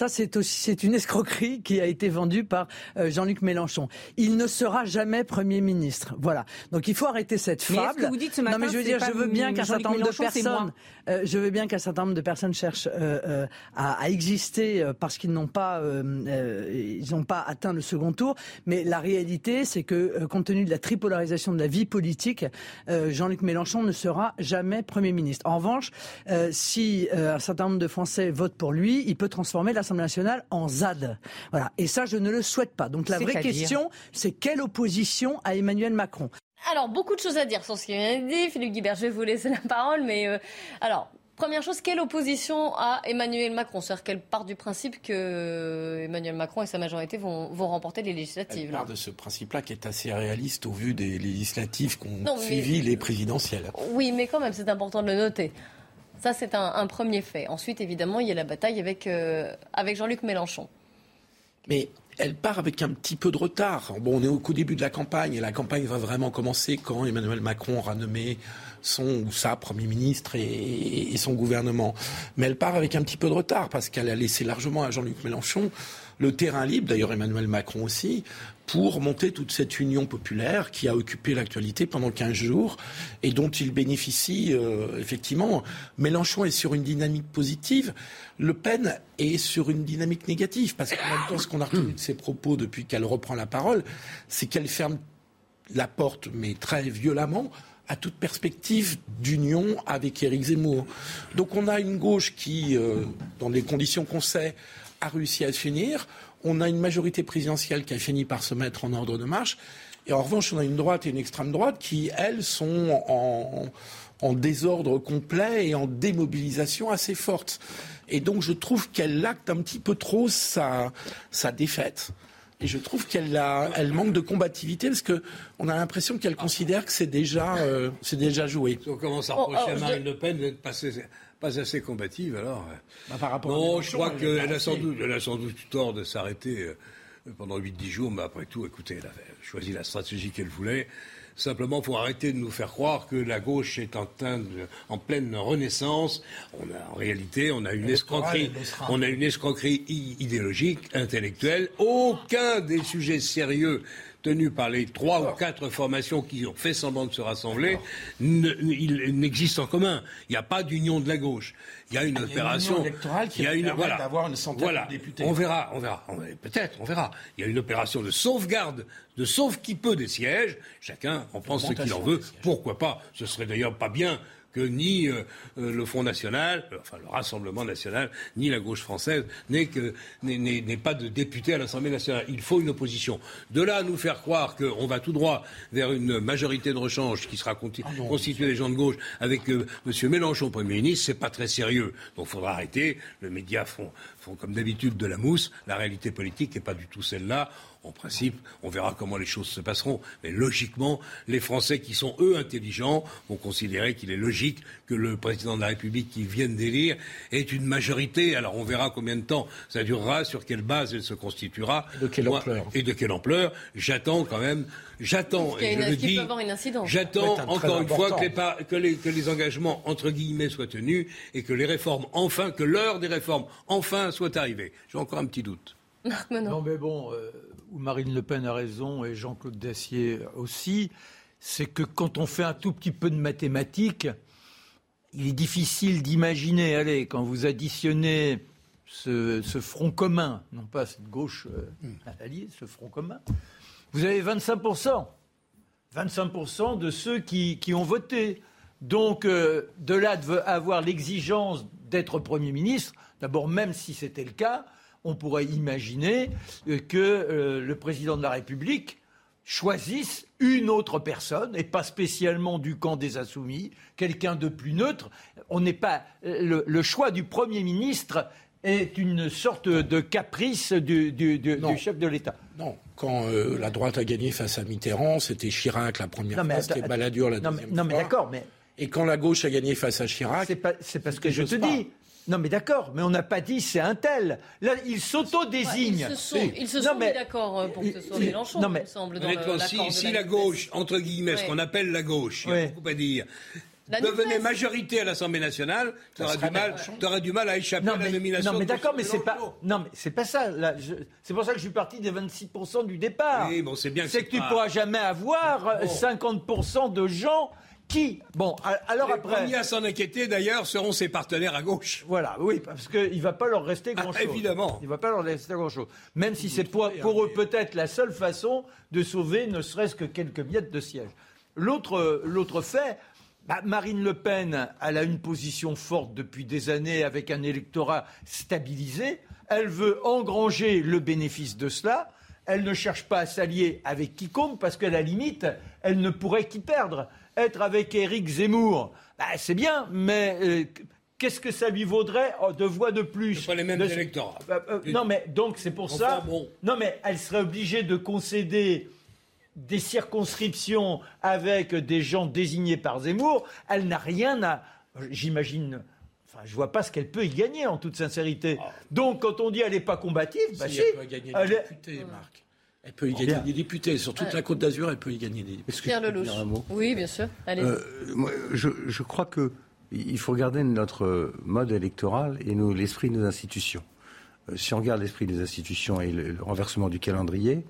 Ça, c'est aussi c'est une escroquerie qui a été vendue par euh, Jean-Luc Mélenchon. Il ne sera jamais Premier ministre. Voilà. Donc il faut arrêter cette fable. vous dites ce matin, non, mais je veux dire, je veux bien qu'un certain nombre de personnes, euh, je veux bien qu'un certain nombre de personnes cherchent euh, à, à, exister parce qu'ils n'ont pas, ils n'ont pas atteint le second tour. Mais la réalité, c'est que compte tenu de la tripolarisation de la vie politique, Jean-Luc Mélenchon ne sera jamais Premier ministre. En revanche, si un certain nombre de Français votent pour lui, il peut transformer la nationale en ZAD. Voilà. Et ça, je ne le souhaite pas. Donc la vraie question, c'est quelle opposition à Emmanuel Macron? Alors, beaucoup de choses à dire sur ce qu'il vient de dire. Philippe Guibert, je vais vous laisser la parole. Mais euh, alors, Première chose, quelle opposition à Emmanuel Macron? C'est-à-dire qu'elle part du principe que Emmanuel Macron et sa majorité vont, remporter les législatives. Elle part de ce principe-là qui est assez réaliste au vu des législatives qu'ont suivi les présidentielles. Oui, mais quand même, c'est important de le noter. Ça, c'est un, premier fait. Ensuite, évidemment, il y a la bataille avec, euh, avec Jean-Luc Mélenchon. Mais elle part avec un petit peu de retard. Bon, on est au début de la campagne et la campagne va vraiment commencer quand Emmanuel Macron aura nommé son ou sa Premier ministre et son gouvernement. Mais elle part avec un petit peu de retard parce qu'elle a laissé largement à Jean-Luc Mélenchon le terrain libre, d'ailleurs Emmanuel Macron aussi, pour monter toute cette union populaire qui a occupé l'actualité pendant 15 jours et dont il bénéficie euh, effectivement. Mélenchon est sur une dynamique positive, Le Pen est sur une dynamique négative, parce qu'en même temps, ce qu'on a retenu de ses propos depuis qu'elle reprend la parole, c'est qu'elle ferme la porte, mais très violemment, à toute perspective d'union avec Éric Zemmour. Donc on a une gauche qui, euh, dans les conditions qu'on sait, a réussi à finir. On a une majorité présidentielle qui a fini par se mettre en ordre de marche. Et en revanche, on a une droite et une extrême droite qui, elles, sont en, désordre complet et en démobilisation assez forte. Et donc, je trouve qu'elle acte un petit peu trop sa, défaite. Et je trouve qu'elle elle manque de combativité parce qu'on a l'impression qu'elle considère que c'est déjà, euh, déjà joué. on commence à reprocher à Marine Le Pen pas assez combative, alors. Bah, par rapport non, je crois qu'elle a, sans doute, elle a sans doute tort de s'arrêter euh, pendant 8-10 jours, mais après tout, écoutez, elle a choisi la stratégie qu'elle voulait. Simplement, il faut arrêter de nous faire croire que la gauche est en, en pleine renaissance. On a, en réalité, on a une escroquerie, on a une escroquerie idéologique, intellectuelle. Aucun des sujets sérieux tenu par les trois ou quatre formations qui ont fait semblant de se rassembler, il n'existe en commun. Il n'y a pas d'union de la gauche. Il y a une opération. Une électorale qui a une, d'avoir une centaine de députés. On verra, on verra. Peut-être, on verra. Il y a une opération de sauvegarde, de sauve qui peut des sièges. Chacun en pense ce qu'il en veut. Pourquoi pas? Ce serait d'ailleurs pas bien que ni euh, euh, le Front National, euh, enfin le Rassemblement National, ni la gauche française n'aient pas de députés à l'Assemblée nationale. Il faut une opposition. De là à nous faire croire qu'on va tout droit vers une majorité de rechange qui sera ah constituée des gens de gauche avec M. Mélenchon Premier ministre, c'est pas très sérieux. Donc il faudra arrêter. Les médias font, font comme d'habitude de la mousse. La réalité politique n'est pas du tout celle-là En principe, on verra comment les choses se passeront. Mais logiquement, les Français qui sont, eux, intelligents, vont considérer qu'il est logique que le président de la République qui vient d'élire ait une majorité. Alors on verra combien de temps ça durera, sur quelle base elle se constituera. De quelle ampleur Et de quelle ampleur. J'attends quand même, j'attends, et je le dis, j'attends encore une fois que les, que les engagements, entre guillemets, soient tenus et que les réformes, enfin, que l'heure des réformes, enfin, soit arrivée. J'ai encore un petit doute. Non, mais bon, euh, Marine Le Pen a raison et Jean-Claude Dacier aussi, c'est que quand on fait un tout petit peu de mathématiques, il est difficile d'imaginer, allez, quand vous additionnez ce, front commun, non pas cette gauche euh, hmm. alliée, ce front commun, vous avez 25%. 25% de ceux qui, ont voté. Donc, euh, de là de avoir l'exigence d'être Premier ministre, d'abord, même si c'était le cas, on pourrait imaginer euh, que euh, le président de la République choisisse une autre personne, et pas spécialement du camp des insoumis, quelqu'un de plus neutre. On n'est pas euh, le, choix du Premier ministre est une sorte de caprice du, chef de l'État. Non, quand la droite a gagné face à Mitterrand, c'était Chirac la première fois, c'était Balladur la deuxième fois. Non mais d'accord, mais... Et quand la gauche a gagné face à Chirac... C'est parce que je te dis, non, mais d'accord, mais on n'a pas dit c'est un tel. Là, ils s'auto-désignent. ils se sont, ils se sont mis d'accord euh, pour que ce soit Mélenchon, non, mais, il me semble. Honnêtement, si, si la gauche, entre guillemets, ce qu'on appelle la gauche, il y a beaucoup à dire, devenait majorité à l'Assemblée nationale, tu auras, du mal, auras du mal à échapper à la nomination. Non, mais d'accord, mais c'est pas, non, mais c'est pas ça. C'est pour ça que je suis parti des 26% du départ. Oui, bon, c'est bien. C'est que, tu ne pourras jamais avoir 50% de gens qui Bon, alors après. Les premiers à s'en inquiéter, d'ailleurs, seront ses partenaires à gauche. Voilà, oui, parce qu'il ne va pas leur rester ah, grand-chose. évidemment. Il ne va pas leur rester grand-chose. Même si c'est pour, eux peut-être la seule façon de sauver ne serait-ce que quelques miettes de siège. L'autre fait, bah, Marine Le Pen, elle a une position forte depuis des années avec un électorat stabilisé. Elle veut engranger le bénéfice de cela. Elle ne cherche pas à s'allier avec quiconque parce qu'à la limite, elle ne pourrait qu'y perdre être avec Éric Zemmour, bah, c'est bien, mais euh, qu'est-ce que ça lui vaudrait oh, de voix de plus? Pas les mêmes électorats. Bah, euh, non, mais donc c'est pour ça. Non, mais elle serait obligée de concéder des circonscriptions avec des gens désignés par Zemmour. Elle n'a rien à. J'imagine. Enfin, je vois pas ce qu'elle peut y gagner en toute sincérité. Ah. Donc, quand on dit elle n'est pas combative, bah, si, elle peut gagner des députés, Marc. Elle peut y gagner des députés. Sur toute la Côte d'Azur, elle peut y gagner des députés. Pierre Lelouch. Oui, bien sûr. Allez. Euh, je, crois que il faut regarder notre mode électoral et l'esprit de nos institutions. Euh, si on regarde l'esprit des institutions et le, renversement du calendrier,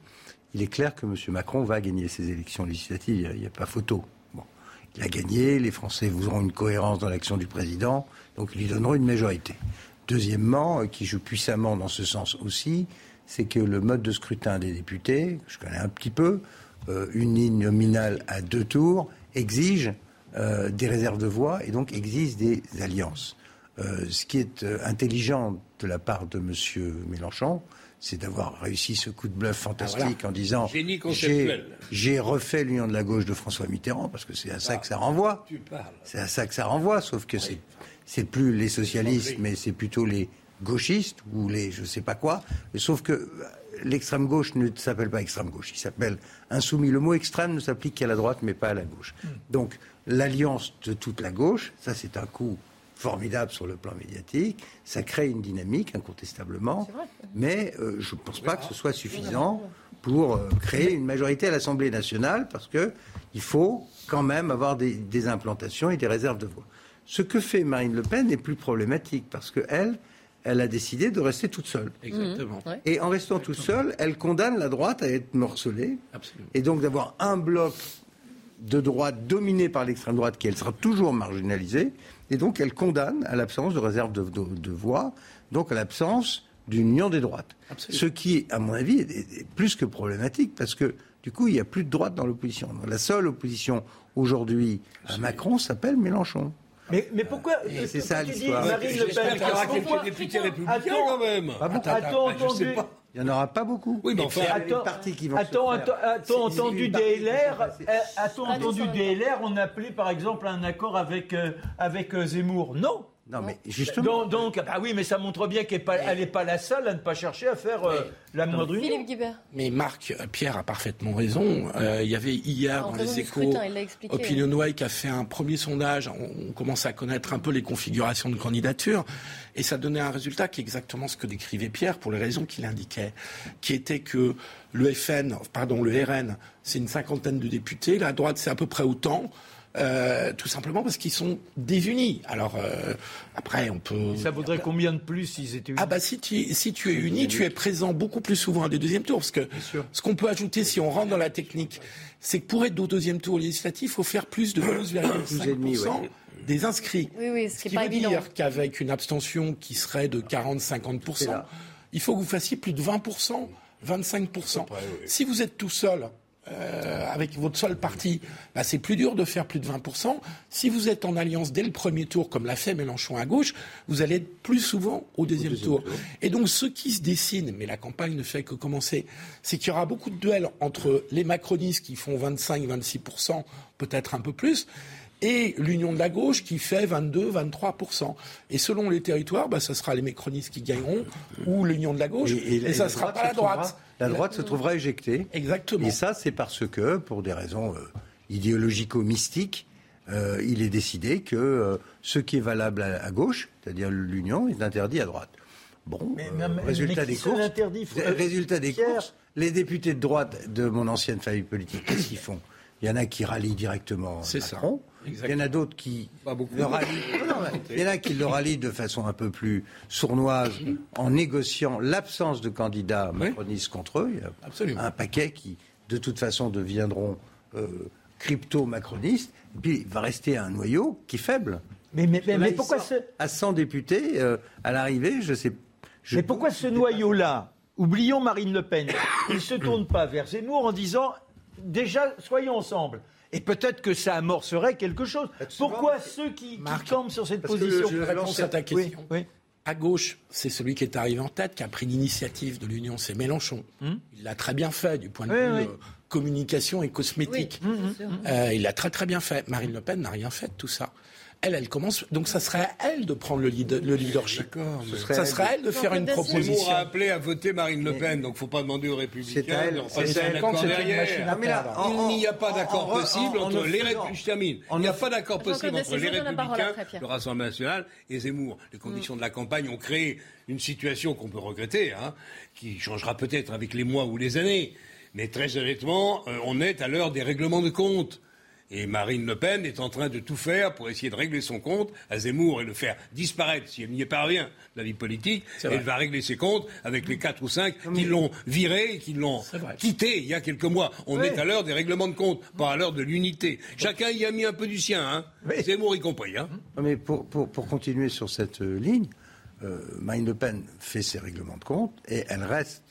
il est clair que M. Macron va gagner ces élections législatives. Il n'y a, pas photo. Bon. Il a gagné, les Français vous auront une cohérence dans l'action du président, donc ils lui donneront une majorité. Deuxièmement, euh, qui joue puissamment dans ce sens aussi, c'est que le mode de scrutin des députés, je connais un petit peu, euh, une ligne nominale à deux tours, exige euh, des réserves de voix et donc exige des alliances. Euh, ce qui est intelligent de la part de M. Mélenchon, c'est d'avoir réussi ce coup de bluff fantastique ah, en disant j'ai refait l'union de la gauche de François Mitterrand parce que c'est à ça que ça renvoie. C'est à ça que ça renvoie, sauf que c'est c'est plus les socialistes, mais c'est plutôt les gauchistes ou les je sais pas quoi. Sauf que l'extrême gauche ne s'appelle pas extrême gauche, il s'appelle insoumis. Le mot extrême ne s'applique qu'à la droite, mais pas à la gauche. Hmm. Donc l'alliance de toute la gauche, ça c'est un coup formidable sur le plan médiatique. Ça crée une dynamique, incontestablement. Mais euh, je ne pense pas que ce soit suffisant pour euh, créer une majorité à l'Assemblée nationale, parce qu'il faut quand même avoir des, des, implantations et des réserves de voix. Ce que fait Marine Le Pen est plus problématique, parce qu'elle, elle a décidé de rester toute seule. Exactement. Mmh. Et en restant toute seule, elle condamne la droite à être morcelée. Et donc d'avoir un bloc de droite dominé par l'extrême droite qui, elle, sera toujours marginalisée. Et donc elle condamne à l'absence de réserve de, voix, donc à l'absence d'une union des droites. Ce qui, à mon avis, est, plus que problématique parce que du coup, il n'y a plus de droite dans l'opposition. La seule opposition aujourd'hui à Macron s'appelle Mélenchon. Mais, mais pourquoi C'est ça l'histoire. Marine Le Pen, qu'il y aura quelques députés républicains quand même. Attends, entendu. Il n'y en aura pas beaucoup. Oui, mais enfin, attends, qui vont attends, attends, entendu DLR, a-t-on entendu DLR On appelait par exemple un accord avec, euh, avec euh, Zemmour Non, Non, mais justement. Donc, donc, ah oui, mais ça montre bien qu'elle n'est pas, la seule à ne pas chercher à faire euh, la moindre union. Mais Marc, euh, Pierre a parfaitement raison. Euh, il y avait hier dans les échos Opinion Way qui a fait un premier sondage. On, on commence à connaître un peu les configurations de candidature. Et ça donnait un résultat qui est exactement ce que décrivait Pierre pour les raisons qu'il indiquait, qui était que le FN, pardon, le RN, c'est une cinquantaine de députés, la droite c'est à peu près autant. Euh, tout simplement parce qu'ils sont désunis. Alors euh, après, on peut. ça vaudrait combien de plus s'ils étaient unis Ah bah si tu si tu es uni, tu es présent beaucoup plus souvent à des deuxièmes tours. Parce que ce qu'on peut ajouter si on rentre dans la technique, c'est que pour être au deuxième tour législatif, il faut faire plus de (coughs) 12,5% des inscrits. Oui, oui, ce, qui veut dire qu'avec une abstention qui serait de 40-50%, il faut que vous fassiez plus de 20%, 25%. Si vous êtes tout seul, euh, avec votre seul parti, bah, c'est plus dur de faire plus de 20%. Si vous êtes en alliance dès le premier tour, comme l'a fait Mélenchon à gauche, vous allez être plus souvent au deuxième, tour. Et donc ce qui se dessine, mais la campagne ne fait que commencer, c'est qu'il y aura beaucoup de duels entre les macronistes qui font 25-26%, peut-être un peu plus, et l'union de la gauche qui fait 22-23%. Et selon les territoires, bah, ce sera les mécronistes qui gagneront ou l'union de la gauche, et, ça ne sera pas la droite. La droite se trouvera éjectée. Exactement. Et ça, c'est parce que, pour des raisons euh, idéologico-mystiques, euh, il est décidé que euh, ce qui est valable à, gauche, c'est-à-dire l'union, est interdit à droite. Bon, résultat, des courses, résultat des courses, les députés de droite de mon ancienne famille politique, qu'est-ce qu'ils font? Il y en a qui rallient directement Macron. Il y en a d'autres qui le rallient. (laughs) il y en a qui le rallient de façon un peu plus sournoise en négociant l'absence de candidats macronistes contre eux. Il y a un paquet qui, de toute façon, deviendront euh, crypto-macronistes. Et puis, il va rester un noyau qui est faible. Mais, mais, pourquoi ce... À 100 députés, euh, à l'arrivée, je sais. mais pourquoi ce noyau-là Oublions Marine Le Pen. Il ne se tourne pas vers Zemmour en disant déjà, soyons ensemble. Et peut-être que ça amorcerait quelque chose. Pourquoi ceux qui, qui campent sur cette position Je réponds à ta question. À gauche, c'est celui qui est arrivé en tête, qui a pris l'initiative de l'Union, c'est Mélenchon. Hmm il l'a très bien fait du point de vue euh, communication et cosmétique. Euh, il l'a très très bien fait. Marine Le Pen n'a rien fait de tout ça elle, elle commence. Donc, ça serait à elle de prendre le, le leadership. Ça serait à elle de faire une proposition. a appelé à voter Marine Le Pen, donc il ne faut pas demander aux Républicains. C'est à elle. C'est derrière. Il n'y a pas d'accord possible entre les Républicains. Il n'y a pas d'accord possible entre les Républicains, le Rassemblement national et Zemmour. Les conditions de la campagne ont créé une situation qu'on peut regretter, hein, qui changera peut-être avec les mois ou les années. Mais très honnêtement, euh, on est à l'heure des règlements de compte. Et Marine Le Pen est en train de tout faire pour essayer de régler son compte à Zemmour et le faire disparaître si elle n'y est pas rien de la vie politique. Elle va régler ses comptes avec les quatre ou cinq qui l'ont viré et qui l'ont quitté il y a quelques mois. On est à l'heure des règlements de compte, pas à l'heure de l'unité. Chacun y a mis un peu du sien, hein. Zemmour y compris. Hein. Mais pour, pour, continuer sur cette euh, ligne, euh, Marine Le Pen fait ses règlements de compte et elle reste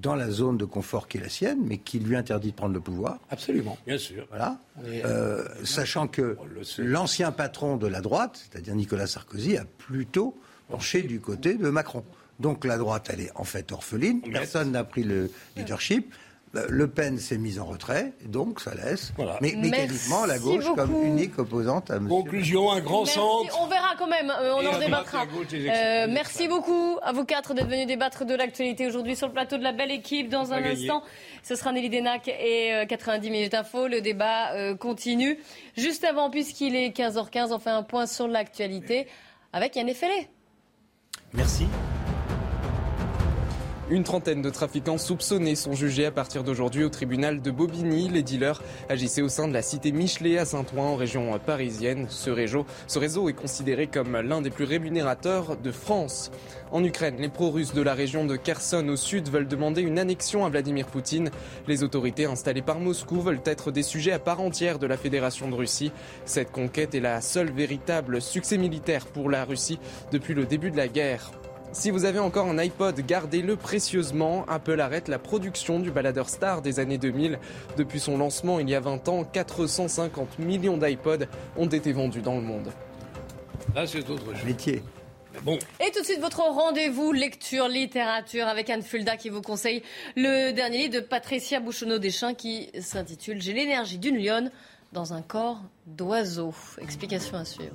dans la zone de confort qui est la sienne, mais qui lui interdit de prendre le pouvoir. Absolument, bien sûr. Voilà. Euh, sachant que l'ancien patron de la droite, c'est-à-dire Nicolas Sarkozy, a plutôt penché du côté de Macron. Donc la droite, elle est en fait orpheline. Personne n'a pris le leadership. Euh, le Pen s'est mise en retrait, donc ça laisse. Mais mécaniquement, la gauche comme unique opposante à M. Conclusion, un grand centre. On verra quand même, euh, on en débattra. Euh, merci beaucoup à vous quatre d'être venus débattre de l'actualité aujourd'hui sur le plateau de la belle équipe. Dans un instant, ce sera Nelly Denac et 90 minutes info. Le débat continue. Juste avant, puisqu'il est 15h15, on fait un point sur l'actualité avec Yann Effelé. Merci. Une trentaine de trafiquants soupçonnés sont jugés à partir d'aujourd'hui au tribunal de Bobigny. Les dealers agissaient au sein de la cité Michelet à Saint-Ouen en région parisienne. Ce réseau, ce réseau est considéré comme l'un des plus rémunérateurs de France. En Ukraine, les pro-russes de la région de Kherson au sud veulent demander une annexion à Vladimir Poutine. Les autorités installées par Moscou veulent être des sujets à part entière de la Fédération de Russie. Cette conquête est la seule véritable succès militaire pour la Russie depuis le début de la guerre. Si vous avez encore un iPod, gardez-le précieusement. Apple arrête la production du baladeur star des années 2000. Depuis son lancement il y a 20 ans, 450 millions d'iPods ont été vendus dans le monde. Là, c'est autre Métier. Bon. Et tout de suite, votre rendez-vous lecture, littérature avec Anne Fulda qui vous conseille le dernier livre de Patricia Bouchonneau-Deschamps qui s'intitule J'ai l'énergie d'une lionne dans un corps d'oiseau. Explication à suivre.